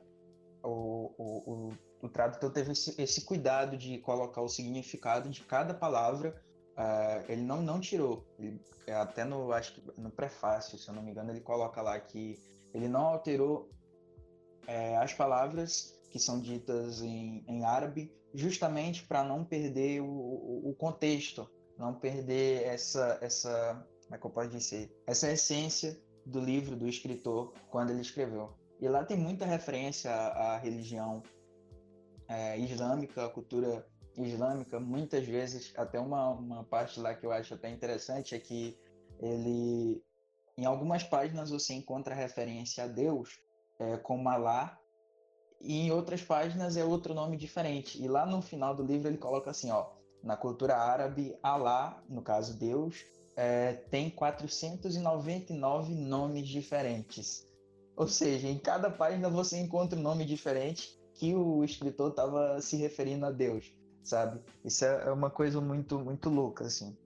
Speaker 2: o, o, o, o, tradutor teve esse, esse, cuidado de colocar o significado de cada palavra. É, ele não, não tirou, ele, é, até no, acho que no prefácio, se eu não me engano, ele coloca lá que ele não alterou é, as palavras que são ditas em, em árabe, justamente para não perder o, o, contexto, não perder essa, essa, como é que eu posso dizer, essa essência do livro do escritor quando ele escreveu. E lá tem muita referência à, à religião é, islâmica, à cultura islâmica. Muitas vezes, até uma, uma parte lá que eu acho até interessante é que ele, em algumas páginas, você encontra referência a Deus é, como Alá, e em outras páginas é outro nome diferente. E lá no final do livro ele coloca assim, ó, na cultura árabe, Alá, no caso Deus, é, tem 499 nomes diferentes. Ou seja, em cada página você encontra um nome diferente que o escritor estava se referindo a Deus, sabe? Isso é uma coisa muito, muito louca, assim.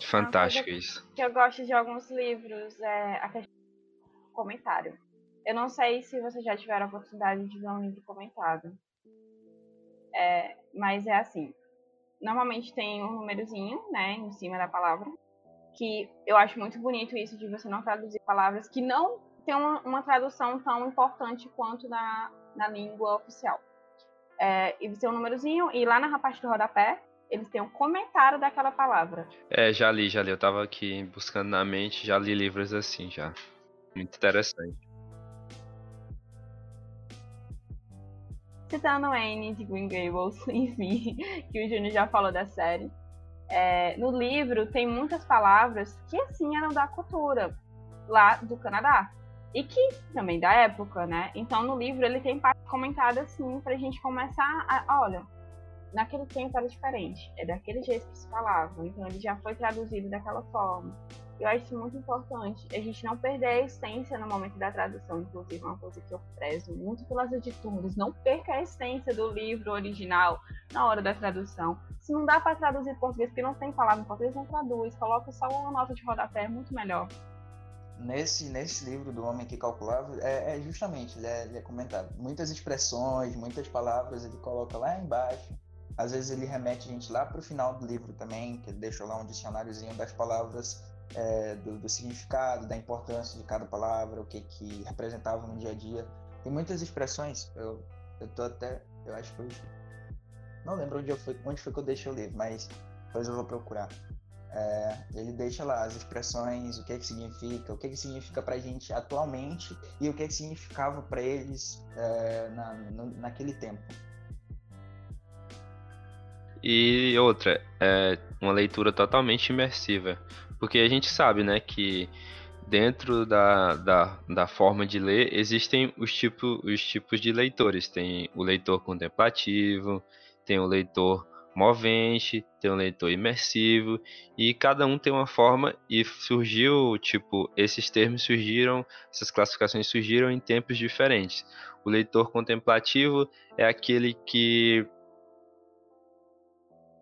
Speaker 1: Fantástico isso.
Speaker 3: Que eu gosto de alguns livros é a questão do comentário. Eu não sei se vocês já tiveram a oportunidade de ver um livro comentado. É, mas é assim. Normalmente tem um númerozinho, né, em cima da palavra. Que eu acho muito bonito isso de você não traduzir palavras que não tem uma, uma tradução tão importante quanto na, na língua oficial. É, e você tem um númerozinho, e lá na parte do rodapé, eles têm um comentário daquela palavra.
Speaker 1: É, já li, já li. Eu tava aqui buscando na mente, já li livros assim já. Muito interessante.
Speaker 3: Citando Anne de Green Gables, enfim, que o Júnior já falou da série. É, no livro tem muitas palavras que assim eram da cultura lá do Canadá e que também da época, né? Então no livro ele tem parte comentada assim pra gente começar a, olha, naquele tempo era diferente, é daquele jeito que se falava, então ele já foi traduzido daquela forma. Eu acho isso muito importante, a gente não perder a essência no momento da tradução, inclusive uma coisa que eu prezo muito pelas editoras, não perca a essência do livro original na hora da tradução. Se não dá para traduzir em português, porque não tem palavra em português, não traduz, coloca só uma nota de rodapé, é muito melhor.
Speaker 2: Nesse, nesse livro do Homem que Calculava, é, é justamente, ele é, ele é comentado. Muitas expressões, muitas palavras ele coloca lá embaixo às vezes ele remete a gente lá para o final do livro também, que ele deixa lá um dicionáriozinho das palavras, é, do, do, significado, da importância de cada palavra, o que que representava no dia a dia. Tem muitas expressões, eu, eu tô até, eu acho que eu não lembro onde, eu fui, onde foi que eu deixei o livro, mas depois eu vou procurar. É, ele deixa lá as expressões, o que que significa, o que que significa para a gente atualmente e o que que significava para eles é, na, no, naquele tempo.
Speaker 1: E outra, é uma leitura totalmente imersiva. Porque a gente sabe, né, que dentro da, da, da forma de ler existem os, tipo, os tipos de leitores. Tem o leitor contemplativo, tem o leitor movente, tem o leitor imersivo e cada um tem uma forma e surgiu, tipo, esses termos surgiram, essas classificações surgiram em tempos diferentes. O leitor contemplativo é aquele que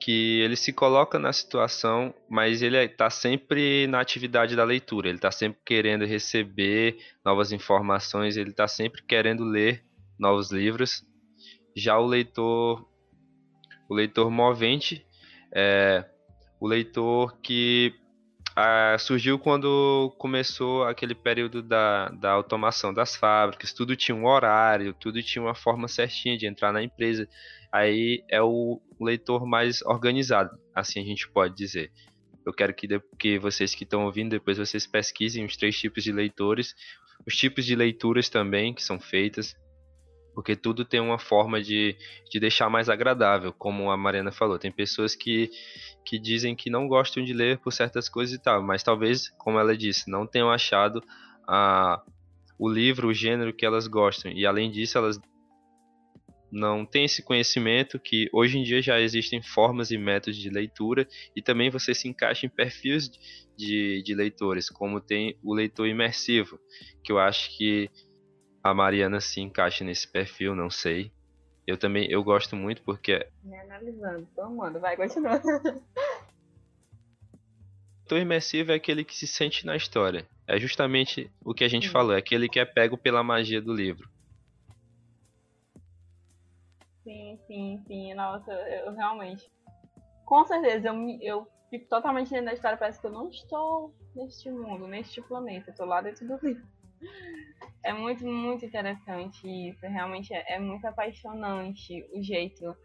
Speaker 1: que ele se coloca na situação, mas ele está sempre na atividade da leitura, ele está sempre querendo receber novas informações, ele está sempre querendo ler novos livros. Já o leitor, o leitor movente, é o leitor que ah, surgiu quando começou aquele período da, da automação das fábricas, tudo tinha um horário, tudo tinha uma forma certinha de entrar na empresa. Aí é o leitor mais organizado, assim a gente pode dizer. Eu quero que, que vocês que estão ouvindo, depois vocês pesquisem os três tipos de leitores, os tipos de leituras também que são feitas, porque tudo tem uma forma de, de deixar mais agradável, como a Mariana falou. Tem pessoas que, que dizem que não gostam de ler por certas coisas e tal, mas talvez, como ela disse, não tenham achado a, o livro, o gênero que elas gostam. E além disso, elas não têm esse conhecimento que hoje em dia já existem formas e métodos de leitura e também você se encaixa em perfis de, de leitores, como tem o leitor imersivo, que eu acho que a Mariana se encaixa nesse perfil, não sei. Eu também, eu gosto muito porque...
Speaker 3: Me analisando, tô amando, vai, continua.
Speaker 1: O imersivo é aquele que se sente na história. É justamente o que a gente sim. falou, é aquele que é pego pela magia do livro.
Speaker 3: Sim, sim, sim. Nossa, eu realmente. Com certeza, eu, eu fico totalmente dentro da história. Parece que eu não estou neste mundo, neste planeta. Eu tô lá dentro do livro. É muito, muito interessante isso. Realmente é, é muito apaixonante o jeito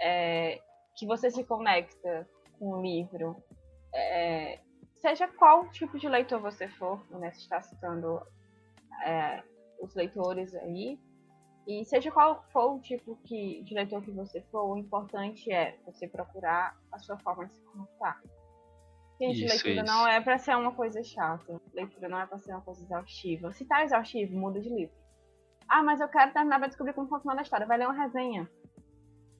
Speaker 3: é, que você se conecta com o livro. É, seja qual tipo de leitor você for, né? Você está citando é, os leitores aí. E seja qual for o tipo que, de leitor que você for, o importante é você procurar a sua forma de se conectar. Gente, isso, leitura isso. não é para ser uma coisa chata. Leitura não é para ser uma coisa exaustiva. Se tá exaustivo, muda de livro. Ah, mas eu quero terminar pra descobrir como funciona a história. Vai ler uma resenha.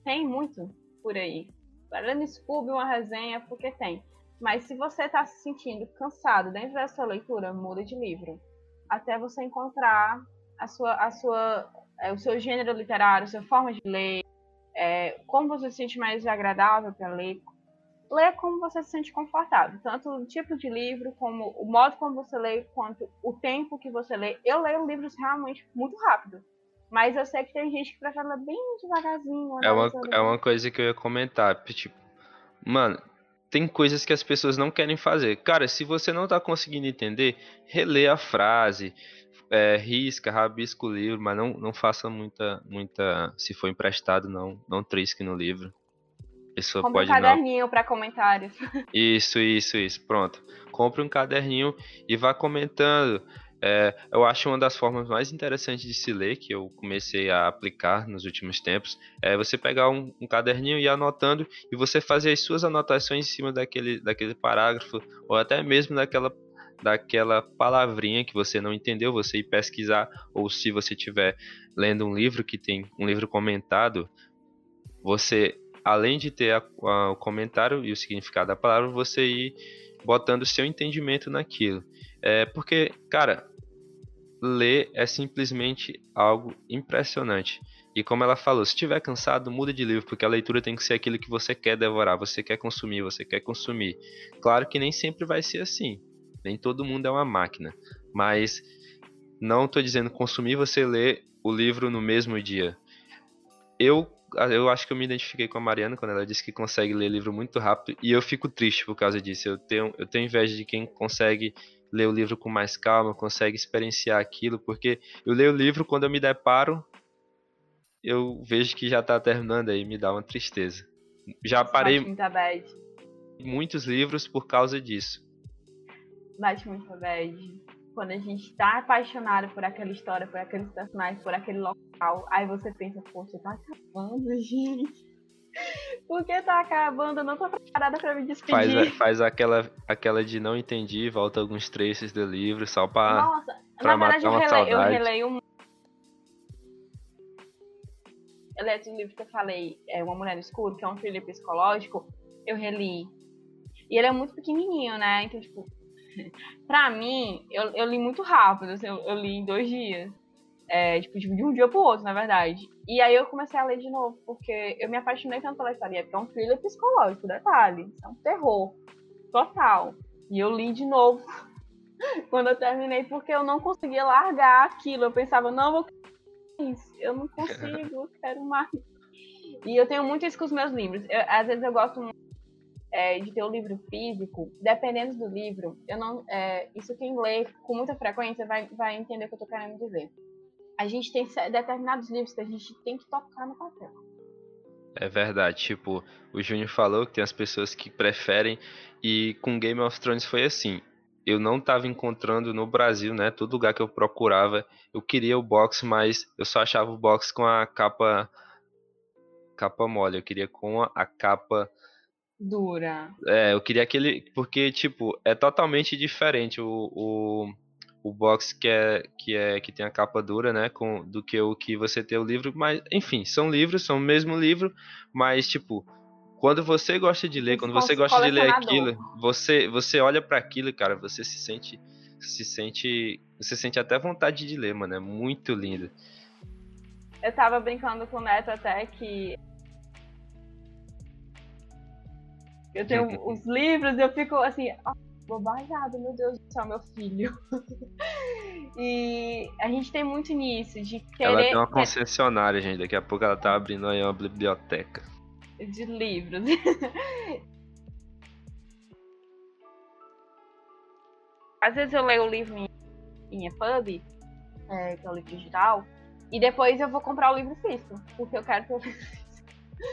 Speaker 3: Tem muito por aí. Vai ler no Scooby uma resenha, porque tem. Mas se você tá se sentindo cansado dentro da sua leitura, muda de livro. Até você encontrar a sua, a sua, é, o seu gênero literário, a sua forma de ler, é, como você se sente mais agradável para ler, lê como você se sente confortável. Tanto o tipo de livro, como o modo como você lê, quanto o tempo que você lê. Eu leio livros realmente muito rápido. Mas eu sei que tem gente que prefere ler bem devagarzinho.
Speaker 1: É uma, é uma coisa que eu ia comentar. Tipo, mano, tem coisas que as pessoas não querem fazer. Cara, se você não tá conseguindo entender, relê a frase, é, risca, rabisca o livro, mas não, não faça muita, muita. Se for emprestado, não, não trisque no livro
Speaker 3: pessoa Compre pode um caderninho para comentários.
Speaker 1: Isso, isso, isso. Pronto. Compre um caderninho e vá comentando. É, eu acho uma das formas mais interessantes de se ler, que eu comecei a aplicar nos últimos tempos, é você pegar um, um caderninho e ir anotando e você fazer as suas anotações em cima daquele, daquele parágrafo, ou até mesmo daquela, daquela palavrinha que você não entendeu, você ir pesquisar, ou se você estiver lendo um livro que tem um livro comentado, você além de ter a, a, o comentário e o significado da palavra, você ir botando o seu entendimento naquilo. É, porque, cara, ler é simplesmente algo impressionante. E como ela falou, se estiver cansado, muda de livro, porque a leitura tem que ser aquilo que você quer devorar, você quer consumir, você quer consumir. Claro que nem sempre vai ser assim. Nem todo mundo é uma máquina. Mas não estou dizendo consumir você ler o livro no mesmo dia. Eu eu acho que eu me identifiquei com a Mariana quando ela disse que consegue ler livro muito rápido e eu fico triste por causa disso. Eu tenho, eu tenho inveja de quem consegue ler o livro com mais calma, consegue experienciar aquilo, porque eu leio o livro quando eu me deparo, eu vejo que já está terminando aí, me dá uma tristeza. Já parei muitos livros por causa disso.
Speaker 3: Bate muito bad quando a gente tá apaixonado por aquela história, por aqueles personagens, por aquele local, aí você pensa, poxa, tá acabando, gente. Por que tá acabando? Eu não tô preparada pra me despedir.
Speaker 1: Faz, faz aquela, aquela de não entendi, volta alguns trechos do livro só pra, Nossa, pra na verdade, eu, rele, eu releio um.
Speaker 3: Eu leio o livro que eu falei, é Uma Mulher no Escuro, que é um thriller psicológico, eu reli. E ele é muito pequenininho, né? Então, tipo, pra mim, eu, eu li muito rápido, assim, eu, eu li em dois dias. É, tipo, de um dia pro outro, na verdade. E aí eu comecei a ler de novo, porque eu me apaixonei tanto pela história, porque é um thriller psicológico, detalhe. É um terror total. E eu li de novo quando eu terminei, porque eu não conseguia largar aquilo. Eu pensava, não, vou isso. Eu não consigo, quero mais. E eu tenho muito isso com os meus livros. Eu, às vezes eu gosto muito é, de ter o livro físico, dependendo do livro, eu não, é, isso quem lê com muita frequência vai, vai entender o que eu estou querendo dizer. A gente tem determinados livros que a gente tem que tocar no papel.
Speaker 1: É verdade, tipo, o Júnior falou que tem as pessoas que preferem, e com Game of Thrones foi assim. Eu não estava encontrando no Brasil, né? Todo lugar que eu procurava, eu queria o box, mas eu só achava o box com a capa capa mole. Eu queria com a, a capa
Speaker 3: dura.
Speaker 1: É, eu queria aquele. Porque, tipo, é totalmente diferente o, o, o box que é, que é que tem a capa dura, né? Com, do que o que você tem o livro. Mas, enfim, são livros, são o mesmo livro, mas, tipo. Quando você gosta de ler, quando você gosta de ler aquilo, você você olha para aquilo, cara, você se sente se sente, você sente até vontade de ler, mano, é muito lindo.
Speaker 3: eu tava brincando com o Neto até que eu tenho uhum. os livros eu fico assim, bobajado, meu Deus do céu, meu filho. e a gente tem muito nisso, de querer.
Speaker 1: Ela tem uma concessionária, gente. Daqui a pouco ela tá abrindo aí uma biblioteca.
Speaker 3: De livros. Às vezes eu leio o livro em, em EPUB, é, que é o livro digital, e depois eu vou comprar o livro físico, porque eu quero ter o livro físico.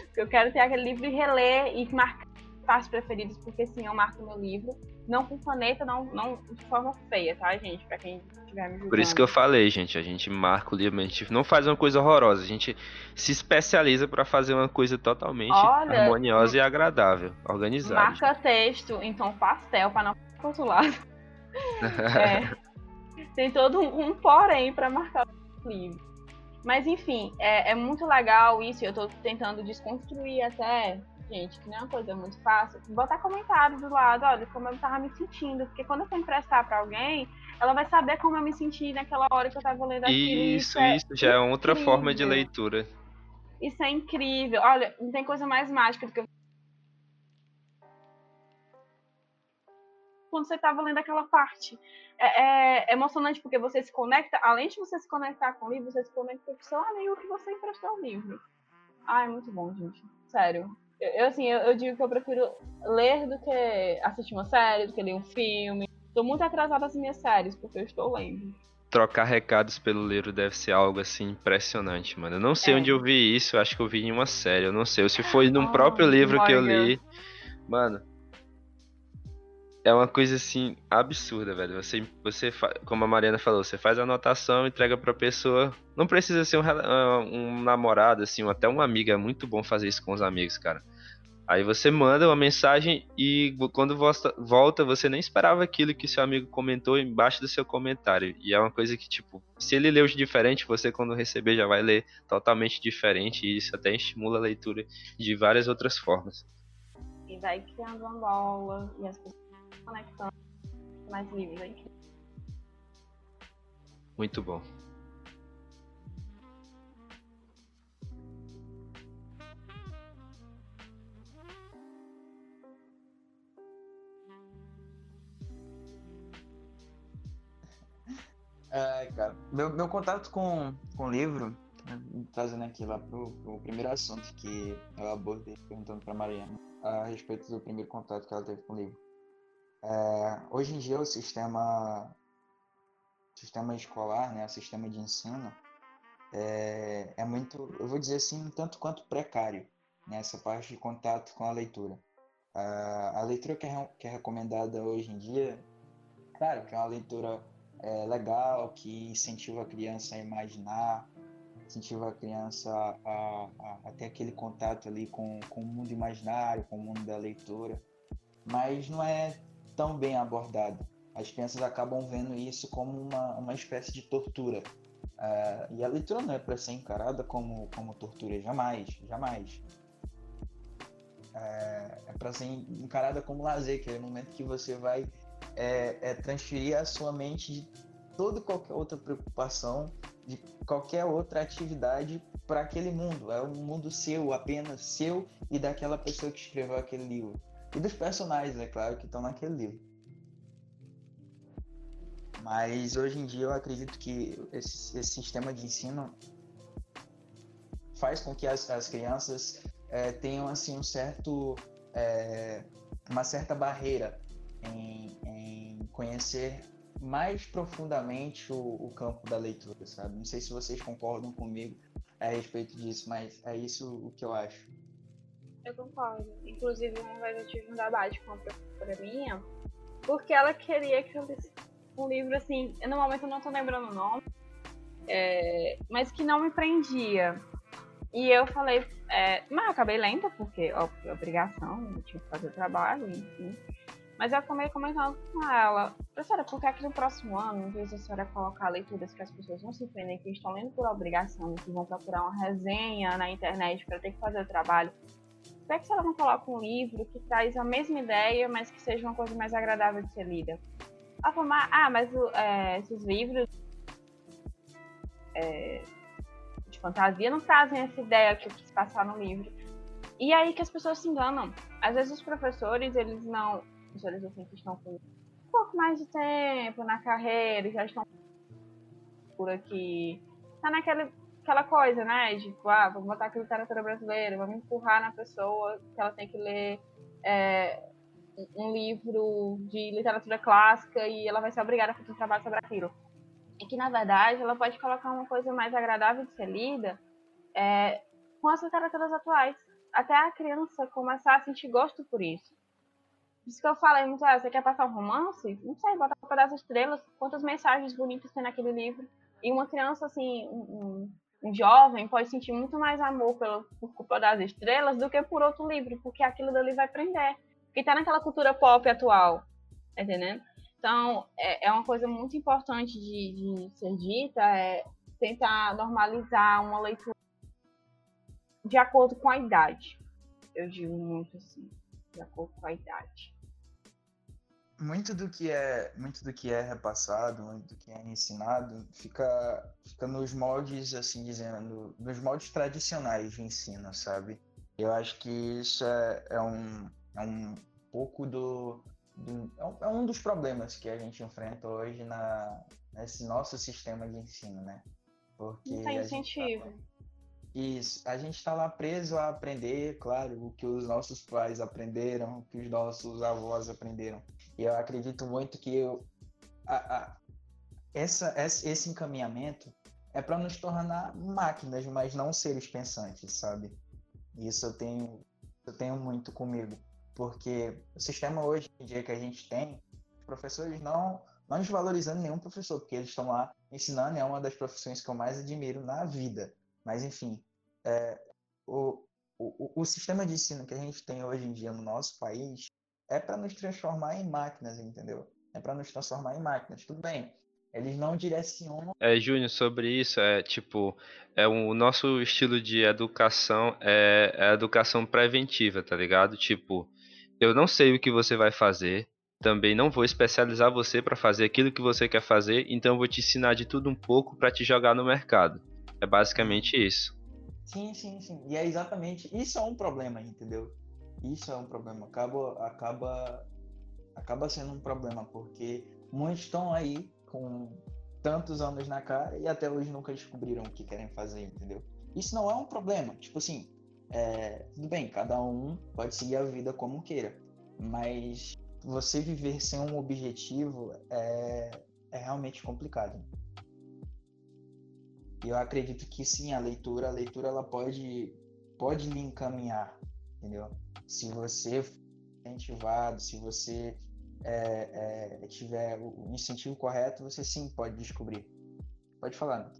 Speaker 3: Porque eu quero ter aquele livro e reler e marcar partes preferidas, porque sim, eu marco meu livro. Não com caneta, não, não de forma feia, tá, gente? Pra quem estiver me julgando.
Speaker 1: Por isso que eu falei, gente, a gente marca o livro, a gente não faz uma coisa horrorosa, a gente se especializa para fazer uma coisa totalmente Olha, harmoniosa e agradável, organizada.
Speaker 3: Marca texto em tom pastel para não ficar rotulado. é, tem todo um, porém para marcar o livro. Mas enfim, é, é muito legal isso, eu tô tentando desconstruir até gente, que não é uma coisa muito fácil, botar comentário do lado, olha, como eu tava me sentindo. Porque quando eu for emprestar pra alguém, ela vai saber como eu me senti naquela hora que eu tava lendo aquilo.
Speaker 1: Isso, isso, é isso já é outra forma de leitura.
Speaker 3: Isso é incrível. Olha, não tem coisa mais mágica do que quando você estava lendo aquela parte. É, é, emocionante porque você se conecta, além de você se conectar com o livro, você se conecta com o seu amigo que você emprestou o livro. Ah, é muito bom, gente. Sério. Eu, assim, eu, eu, digo que eu prefiro ler do que assistir uma série, do que ler um filme. Tô muito atrasada nas minhas séries, porque eu estou lendo.
Speaker 1: Trocar recados pelo livro deve ser algo assim impressionante, mano. Eu não sei é. onde eu vi isso, eu acho que eu vi em uma série, eu não sei. Se foi num oh, próprio livro que eu li. Mano, é uma coisa assim absurda, velho. Você, você como a Mariana falou, você faz a anotação, entrega pra pessoa. Não precisa ser um, ah, um namorado, assim, até uma amiga. É muito bom fazer isso com os amigos, cara. Aí você manda uma mensagem e quando volta, você nem esperava aquilo que seu amigo comentou embaixo do seu comentário. E é uma coisa que, tipo, se ele leu diferente, você quando receber já vai ler totalmente diferente. E isso até estimula a leitura de várias outras formas.
Speaker 3: E vai criando uma bola e as pessoas conexão mais livres aqui.
Speaker 1: Muito bom.
Speaker 2: Ai, cara, meu, meu contato com, com o livro, trazendo aqui lá pro, pro primeiro assunto que eu abordei, perguntando pra Mariana a respeito do primeiro contato que ela teve com o livro. É, hoje em dia o sistema, sistema escolar, né, o sistema de ensino, é, é muito, eu vou dizer assim, tanto quanto precário nessa né, parte de contato com a leitura. A, a leitura que é, que é recomendada hoje em dia, claro que é uma leitura é, legal, que incentiva a criança a imaginar, incentiva a criança a, a, a ter aquele contato ali com, com o mundo imaginário, com o mundo da leitura, mas não é tão bem abordado. As crianças acabam vendo isso como uma, uma espécie de tortura. Uh, e a leitura não é para ser encarada como, como tortura, jamais, jamais. Uh, é para ser encarada como lazer, que é o momento que você vai é, é transferir a sua mente de toda qualquer outra preocupação, de qualquer outra atividade para aquele mundo. É um mundo seu, apenas seu e daquela pessoa que escreveu aquele livro. E dos personagens, é claro, que estão naquele livro. Mas hoje em dia eu acredito que esse, esse sistema de ensino faz com que as, as crianças é, tenham assim um certo é, uma certa barreira em, em conhecer mais profundamente o, o, campo da leitura, sabe? Não sei se vocês concordam comigo a respeito disso, mas é isso o que eu acho.
Speaker 3: Eu concordo. Inclusive, uma vez eu tive um debate com uma professora minha, porque ela queria que eu lesse um livro assim. No momento eu não tô lembrando o nome, é, mas que não me prendia. E eu falei, é, mas eu acabei lenta, porque ó, obrigação, eu tinha que fazer trabalho, enfim. Mas eu acabei comentando com ela, professora, por que aqui no próximo ano, em vez de a senhora colocar leituras que as pessoas não se prendem, que estão lendo por obrigação, que vão procurar uma resenha na internet para ter que fazer o trabalho, por que, que você não coloca um livro que traz a mesma ideia, mas que seja uma coisa mais agradável de ser lida? Ela falou, ah, mas é, esses livros é, de fantasia não trazem essa ideia que eu quis passar no livro. E aí que as pessoas se enganam. Às vezes os professores, eles não. Os professores assim que estão com um pouco mais de tempo na carreira, já estão por aqui. Tá naquela aquela coisa, né? Tipo, ah, vamos botar aqui literatura brasileira, vamos empurrar na pessoa que ela tem que ler é, um livro de literatura clássica e ela vai ser obrigada a fazer um trabalho sobre aquilo. E que, na verdade, ela pode colocar uma coisa mais agradável de ser lida é, com as literaturas atuais. Até a criança começar a sentir gosto por isso. Por isso que eu falei muito, ah, você quer passar um romance? Não sei, bota para das estrelas, quantas mensagens bonitas tem naquele livro. E uma criança, assim, um jovem pode sentir muito mais amor pelo, por culpa das estrelas do que por outro livro, porque aquilo dali vai prender. Porque tá naquela cultura pop atual, tá entendendo? Então, é, é uma coisa muito importante de, de ser dita, é tentar normalizar uma leitura de acordo com a idade. Eu digo muito assim, de acordo com a idade.
Speaker 2: Muito do que é, muito do que é repassado, muito do que é ensinado, fica, fica nos moldes, assim dizendo, nos moldes tradicionais de ensino, sabe? Eu acho que isso é, é um, é um pouco do, do é, é um dos problemas que a gente enfrenta hoje na, nesse nosso sistema de ensino, né?
Speaker 3: Porque Não tem incentivo.
Speaker 2: Isso, a gente está lá preso a aprender, claro, o que os nossos pais aprenderam, o que os nossos avós aprenderam. E eu acredito muito que eu, a, a, essa, esse encaminhamento é para nos tornar máquinas, mas não seres pensantes, sabe? Isso eu tenho, eu tenho muito comigo, porque o sistema hoje em dia que a gente tem, os professores não não desvalorizando nenhum professor, porque eles estão lá ensinando, é uma das profissões que eu mais admiro na vida mas, enfim, é, o, o, o sistema de ensino que a gente tem hoje em dia no nosso país é para nos transformar em máquinas, entendeu? É para nos transformar em máquinas. Tudo bem, eles não direcionam.
Speaker 1: É, Júnior, sobre isso, é tipo, é o nosso estilo de educação é, é educação preventiva, tá ligado? Tipo, eu não sei o que você vai fazer, também não vou especializar você para fazer aquilo que você quer fazer, então eu vou te ensinar de tudo um pouco para te jogar no mercado. É basicamente isso.
Speaker 2: Sim, sim, sim. E é exatamente. Isso é um problema, entendeu? Isso é um problema. Acaba, acaba, acaba sendo um problema, porque muitos estão aí com tantos anos na cara e até hoje nunca descobriram o que querem fazer, entendeu? Isso não é um problema. Tipo assim, é, tudo bem, cada um pode seguir a vida como queira, mas você viver sem um objetivo é, é realmente complicado. E eu acredito que sim, a leitura, a leitura ela pode, pode lhe encaminhar, entendeu? Se você for incentivado, se você é, é, tiver o incentivo correto, você sim pode descobrir. Pode falar.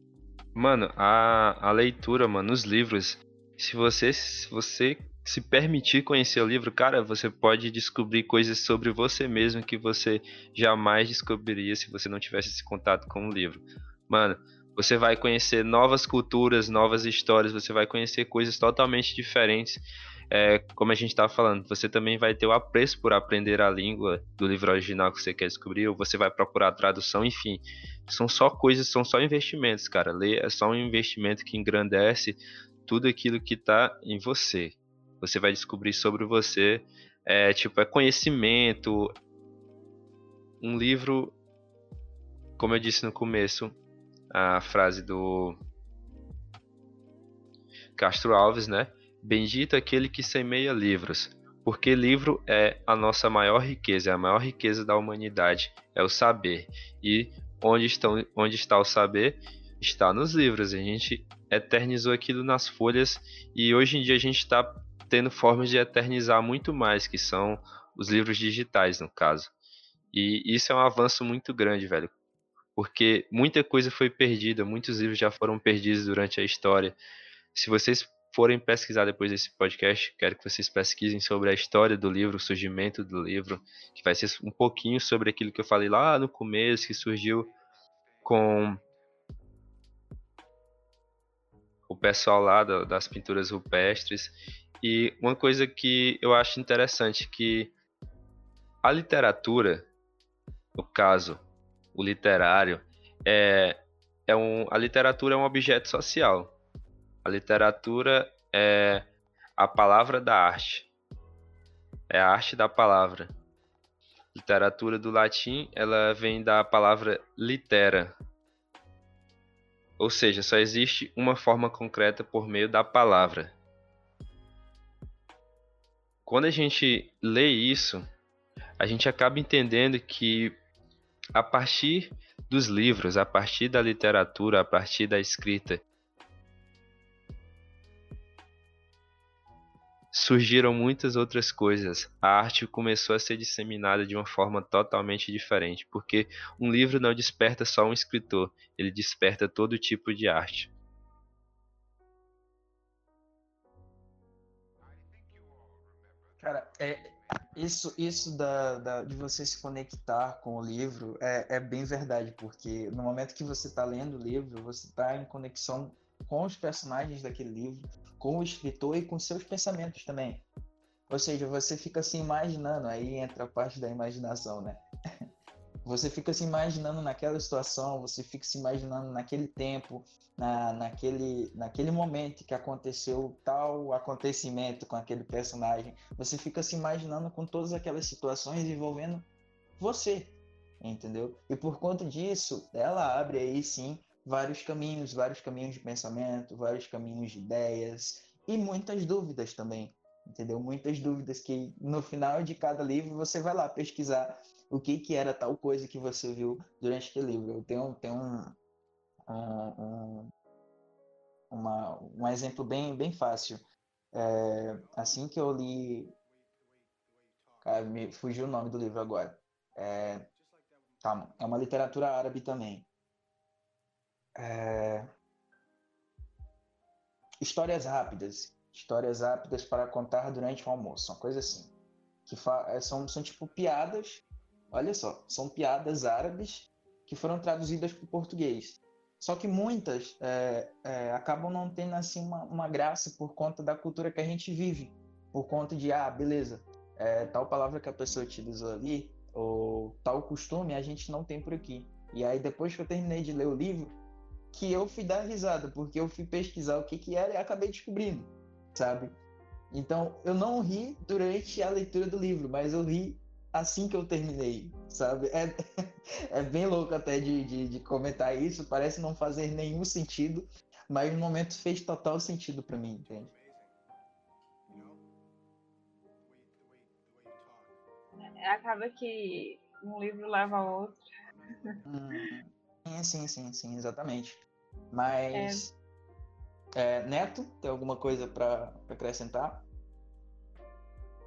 Speaker 1: Mano, a, a leitura, mano, os livros, se você, se você se permitir conhecer o livro, cara, você pode descobrir coisas sobre você mesmo que você jamais descobriria se você não tivesse esse contato com o livro. Mano, você vai conhecer novas culturas, novas histórias, você vai conhecer coisas totalmente diferentes. É, como a gente estava falando, você também vai ter o apreço por aprender a língua do livro original que você quer descobrir, ou você vai procurar tradução, enfim. São só coisas, são só investimentos, cara. Ler é só um investimento que engrandece tudo aquilo que está em você. Você vai descobrir sobre você, é, tipo, é conhecimento. Um livro, como eu disse no começo, a frase do Castro Alves, né? Bendito aquele que semeia livros, porque livro é a nossa maior riqueza, é a maior riqueza da humanidade, é o saber. E onde, estão, onde está o saber? Está nos livros. A gente eternizou aquilo nas folhas e hoje em dia a gente está tendo formas de eternizar muito mais, que são os livros digitais, no caso. E isso é um avanço muito grande, velho porque muita coisa foi perdida, muitos livros já foram perdidos durante a história. Se vocês forem pesquisar depois desse podcast, quero que vocês pesquisem sobre a história do livro, o surgimento do livro, que vai ser um pouquinho sobre aquilo que eu falei lá no começo, que surgiu com o pessoal lá das pinturas rupestres. E uma coisa que eu acho interessante que a literatura, no caso, o literário, é, é um, a literatura é um objeto social. A literatura é a palavra da arte. É a arte da palavra. Literatura do latim, ela vem da palavra litera. Ou seja, só existe uma forma concreta por meio da palavra. Quando a gente lê isso, a gente acaba entendendo que a partir dos livros, a partir da literatura, a partir da escrita, surgiram muitas outras coisas. A arte começou a ser disseminada de uma forma totalmente diferente, porque um livro não desperta só um escritor, ele desperta todo tipo de arte.
Speaker 2: Cara, é, isso, isso da, da, de você se conectar com o livro é, é bem verdade, porque no momento que você está lendo o livro, você está em conexão com os personagens daquele livro, com o escritor e com seus pensamentos também. Ou seja, você fica se imaginando, aí entra a parte da imaginação, né? Você fica se imaginando naquela situação, você fica se imaginando naquele tempo, na, naquele, naquele momento que aconteceu tal acontecimento com aquele personagem. Você fica se imaginando com todas aquelas situações envolvendo você, entendeu? E por conta disso, ela abre aí sim vários caminhos, vários caminhos de pensamento, vários caminhos de ideias e muitas dúvidas também, entendeu? Muitas dúvidas que no final de cada livro você vai lá pesquisar o que, que era tal coisa que você viu durante aquele livro. Eu tenho, tenho um, um, um, uma, um exemplo bem, bem fácil. É, assim que eu li. Cara, me fugiu o nome do livro agora. É, calma, é uma literatura árabe também. É, histórias rápidas. Histórias rápidas para contar durante o almoço, uma coisa assim. Que é, são, são tipo piadas Olha só, são piadas árabes que foram traduzidas para o português. Só que muitas é, é, acabam não tendo assim uma, uma, graça por conta da cultura que a gente vive, por conta de ah, beleza, é, tal palavra que a pessoa utilizou ali ou tal costume a gente não tem por aqui. E aí depois que eu terminei de ler o livro, que eu fui dar risada porque eu fui pesquisar o que que era e acabei descobrindo, sabe? Então eu não ri durante a leitura do livro, mas eu ri assim que eu terminei, sabe? É, é bem louco até de, de, de, comentar isso, parece não fazer nenhum sentido, mas no momento fez total sentido para mim, entende?
Speaker 3: Acaba que um livro leva ao outro.
Speaker 2: Hum, sim, sim, sim, exatamente. Mas, é... É, Neto, tem alguma coisa para acrescentar?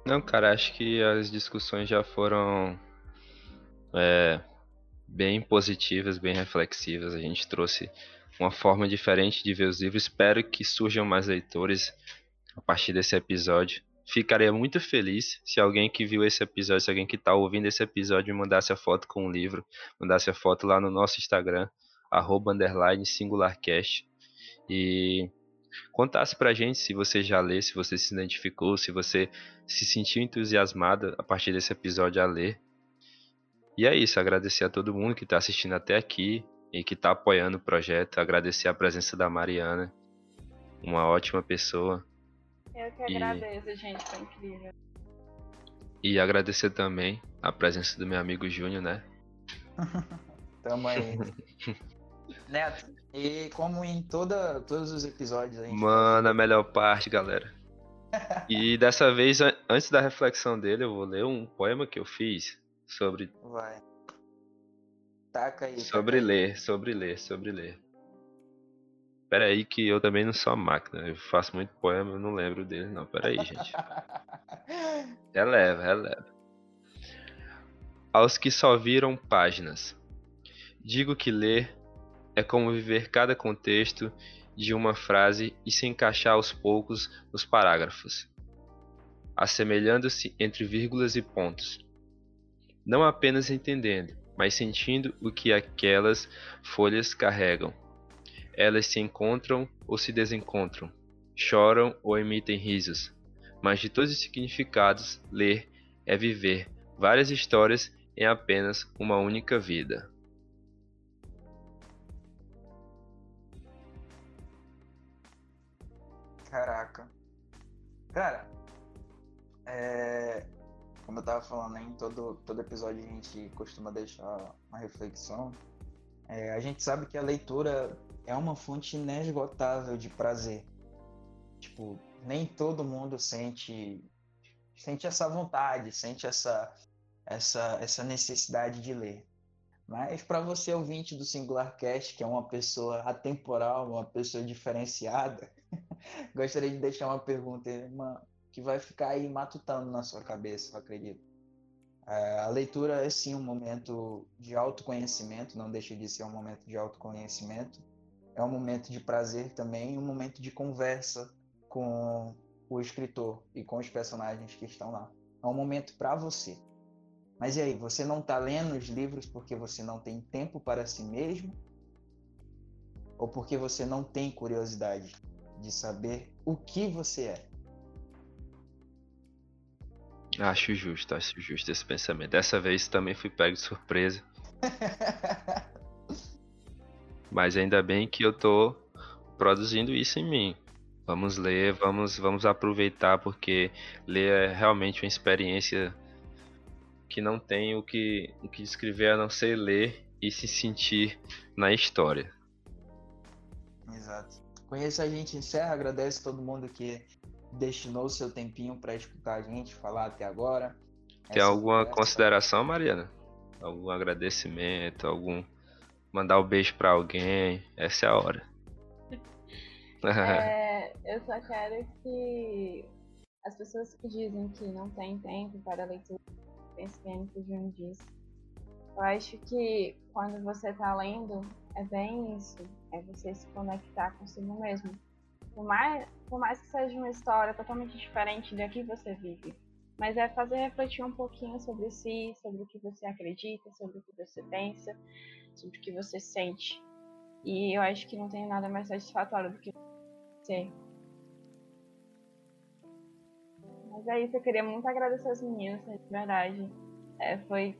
Speaker 1: Não, cara, acho que as discussões já foram é, bem positivas, bem reflexivas. A gente trouxe uma forma diferente de ver os livros. Espero que surjam mais leitores a partir desse episódio. Ficaria muito feliz se alguém que viu esse episódio, se alguém que está ouvindo esse episódio, mandasse a foto com o livro, mandasse a foto lá no nosso Instagram, arroba underline singularcast. E contasse pra gente se você já lê, se você se identificou, se você se sentiu entusiasmado a partir desse episódio a ler. E é isso, agradecer a todo mundo que está assistindo até aqui e que está apoiando o projeto, agradecer a presença da Mariana, uma ótima pessoa.
Speaker 3: Eu que agradeço, e... gente, foi incrível.
Speaker 1: E agradecer também a presença do meu amigo Júnior, né?
Speaker 2: Tamo aí. Neto, e como em toda, todos os episódios aí.
Speaker 1: Mano, a melhor parte, galera. e dessa vez, antes da reflexão dele, eu vou ler um poema que eu fiz sobre.
Speaker 2: Vai. Taca aí.
Speaker 1: Sobre
Speaker 2: taca
Speaker 1: ler, aí. sobre ler, sobre ler. Pera aí que eu também não sou máquina. Eu faço muito poema, eu não lembro dele, não. Pera aí, gente. releva, releva. Aos que só viram páginas. Digo que ler é como viver cada contexto de uma frase e se encaixar aos poucos nos parágrafos, assemelhando-se entre vírgulas e pontos, não apenas entendendo, mas sentindo o que aquelas folhas carregam. Elas se encontram ou se desencontram, choram ou emitem risos, mas de todos os significados, ler é viver várias histórias em apenas uma única vida.
Speaker 2: Cara, é, como eu tava falando, em todo, todo episódio a gente costuma deixar uma reflexão. É, a gente sabe que a leitura é uma fonte inesgotável de prazer. Tipo, nem todo mundo sente sente essa vontade, sente essa essa essa necessidade de ler. Mas para você ouvinte do Singular Cast, que é uma pessoa atemporal, uma pessoa diferenciada, gostaria de deixar uma pergunta uma, que vai ficar aí matutando na sua cabeça, eu acredito. É, a leitura é sim um momento de autoconhecimento, não deixa de ser um momento de autoconhecimento. É um momento de prazer também, um momento de conversa com o escritor e com os personagens que estão lá. É um momento para você. Mas e aí, você não está lendo os livros porque você não tem tempo para si mesmo? Ou porque você não tem curiosidade de saber o que você é?
Speaker 1: Acho justo, acho justo esse pensamento. Dessa vez também fui pego de surpresa. Mas ainda bem que eu tô produzindo isso em mim. Vamos ler, vamos, vamos aproveitar, porque ler é realmente uma experiência que não tem o que, o que descrever a não ser ler e se sentir na história.
Speaker 2: Exato. Conheça a gente encerra, agradece todo mundo que destinou o seu tempinho para escutar a gente falar até agora.
Speaker 1: Tem alguma conversa. consideração, Mariana? Algum agradecimento, algum mandar um beijo para alguém? Essa é a hora.
Speaker 3: é, eu só quero que as pessoas que dizem que não tem tempo para leitura, pensem que o Júnior disse. Eu acho que quando você está lendo, é bem isso. É você se conectar consigo mesmo por mais, por mais que seja uma história totalmente diferente da que você vive. Mas é fazer refletir um pouquinho sobre si, sobre o que você acredita, sobre o que você pensa, sobre o que você sente. E eu acho que não tem nada mais satisfatório do que ser. Mas é isso, eu queria muito agradecer aos meninos, de verdade. É, foi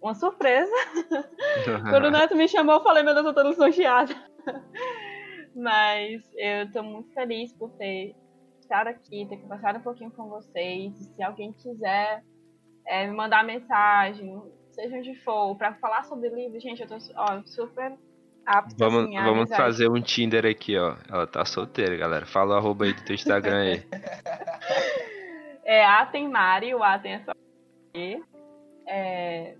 Speaker 3: uma surpresa. Quando o Neto me chamou, eu falei, meu Deus, eu tô lisonjeada. Mas eu estou muito feliz por ter estado aqui, ter conversado um pouquinho com vocês. Se alguém quiser é, me mandar mensagem, seja onde for, para falar sobre livro, gente, eu tô ó, super apta.
Speaker 1: Vamos,
Speaker 3: assim,
Speaker 1: vamos fazer um Tinder aqui, ó. Ela tá solteira, galera. Fala o arroba aí do teu Instagram aí.
Speaker 3: é Atemari, o Atem é só. É,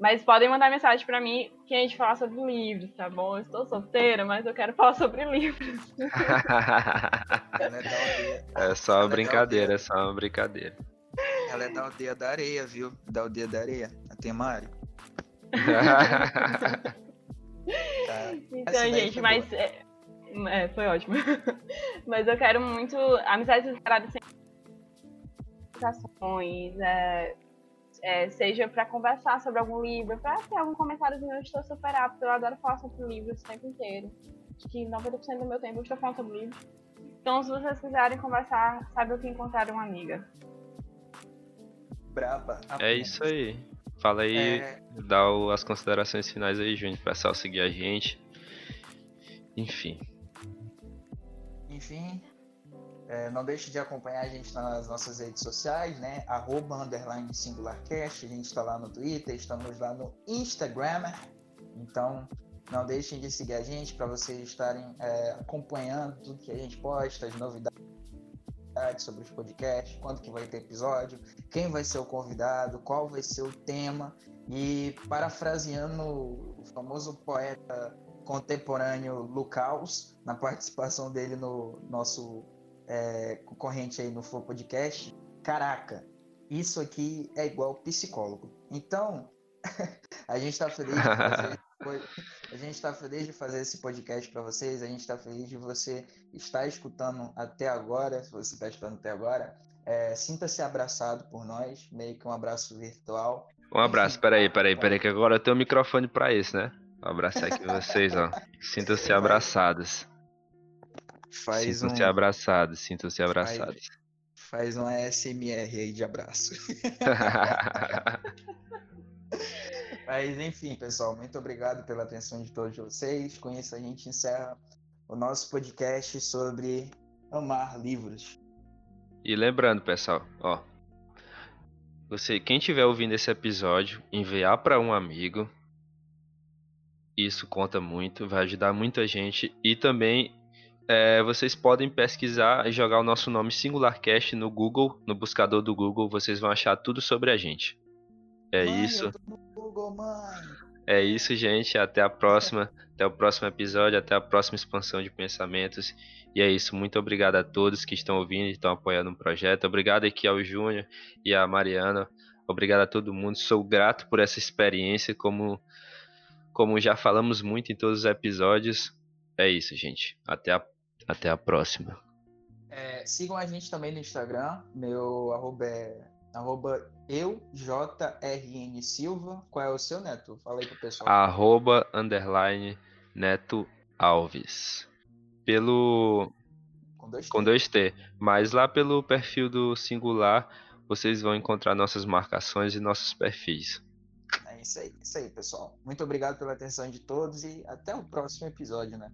Speaker 3: mas podem mandar mensagem para mim que a gente falar sobre livros, tá bom? Eu estou solteira, mas eu quero falar sobre livros.
Speaker 1: é, só uma brincadeira, é só uma brincadeira.
Speaker 2: Ela é da aldeia da areia, viu? Da aldeia da areia. Temário.
Speaker 3: tá. Então, gente, mas. É, é, foi ótimo. mas eu quero muito. Amizades literárias sem é, é, seja para conversar sobre algum livro, para ter algum comentário eu estou super apto, eu adoro falar sobre livros o tempo inteiro. Acho que 90% do meu tempo eu estou falando sobre livros. Então, se vocês quiserem conversar, sabe o que encontrar uma amiga.
Speaker 2: Braba.
Speaker 1: É isso aí. Fala aí, é... dá as considerações finais aí, Júnior, para pessoal seguir a gente. Enfim.
Speaker 2: Enfim, é, não deixe de acompanhar a gente nas nossas redes sociais, né? Arroba, underline, singularcast. A gente está lá no Twitter, estamos lá no Instagram. Então, não deixem de seguir a gente para vocês estarem é, acompanhando tudo que a gente posta, as novidades sobre os podcasts, quando que vai ter episódio, quem vai ser o convidado, qual vai ser o tema. E parafraseando o famoso poeta contemporâneo Lucaus, na participação dele no nosso é, concorrente aí no Flow Podcast, caraca, isso aqui é igual psicólogo. Então, a gente está feliz de fazer, a gente está feliz de fazer esse podcast para vocês. A gente está feliz de você estar escutando até agora. Se você está escutando até agora, é, sinta-se abraçado por nós, meio que um abraço virtual.
Speaker 1: Um abraço, peraí, peraí, peraí, que agora eu tenho o microfone para isso, né? Um abraço aqui vocês, ó. Sintam-se abraçados. Sintam-se um... abraçados, sintam-se abraçados.
Speaker 2: Faz, faz um ASMR aí de abraço. Mas enfim, pessoal, muito obrigado pela atenção de todos vocês. Com isso, a gente encerra o nosso podcast sobre amar livros.
Speaker 1: E lembrando, pessoal, ó, você, quem tiver ouvindo esse episódio, enviar para um amigo. Isso conta muito, vai ajudar muita gente. E também é, vocês podem pesquisar e jogar o nosso nome SingularCast no Google, no buscador do Google, vocês vão achar tudo sobre a gente. É mãe, isso. É isso, gente. Até a próxima. Até o próximo episódio. Até a próxima expansão de pensamentos. E é isso. Muito obrigado a todos que estão ouvindo e estão apoiando o projeto. Obrigado aqui ao Júnior e à Mariana. Obrigado a todo mundo. Sou grato por essa experiência. Como, como já falamos muito em todos os episódios. É isso, gente. Até a, até a próxima.
Speaker 2: É, sigam a gente também no Instagram. Meu arroba é arroba eu, JRN Silva. Qual é o seu, Neto? Fala aí pro pessoal.
Speaker 1: Arroba, underline, Neto Alves. Pelo... Com dois, com dois T. Mas lá pelo perfil do Singular, vocês vão encontrar nossas marcações e nossos perfis.
Speaker 2: É isso aí, isso aí, pessoal. Muito obrigado pela atenção de todos e até o próximo episódio, né?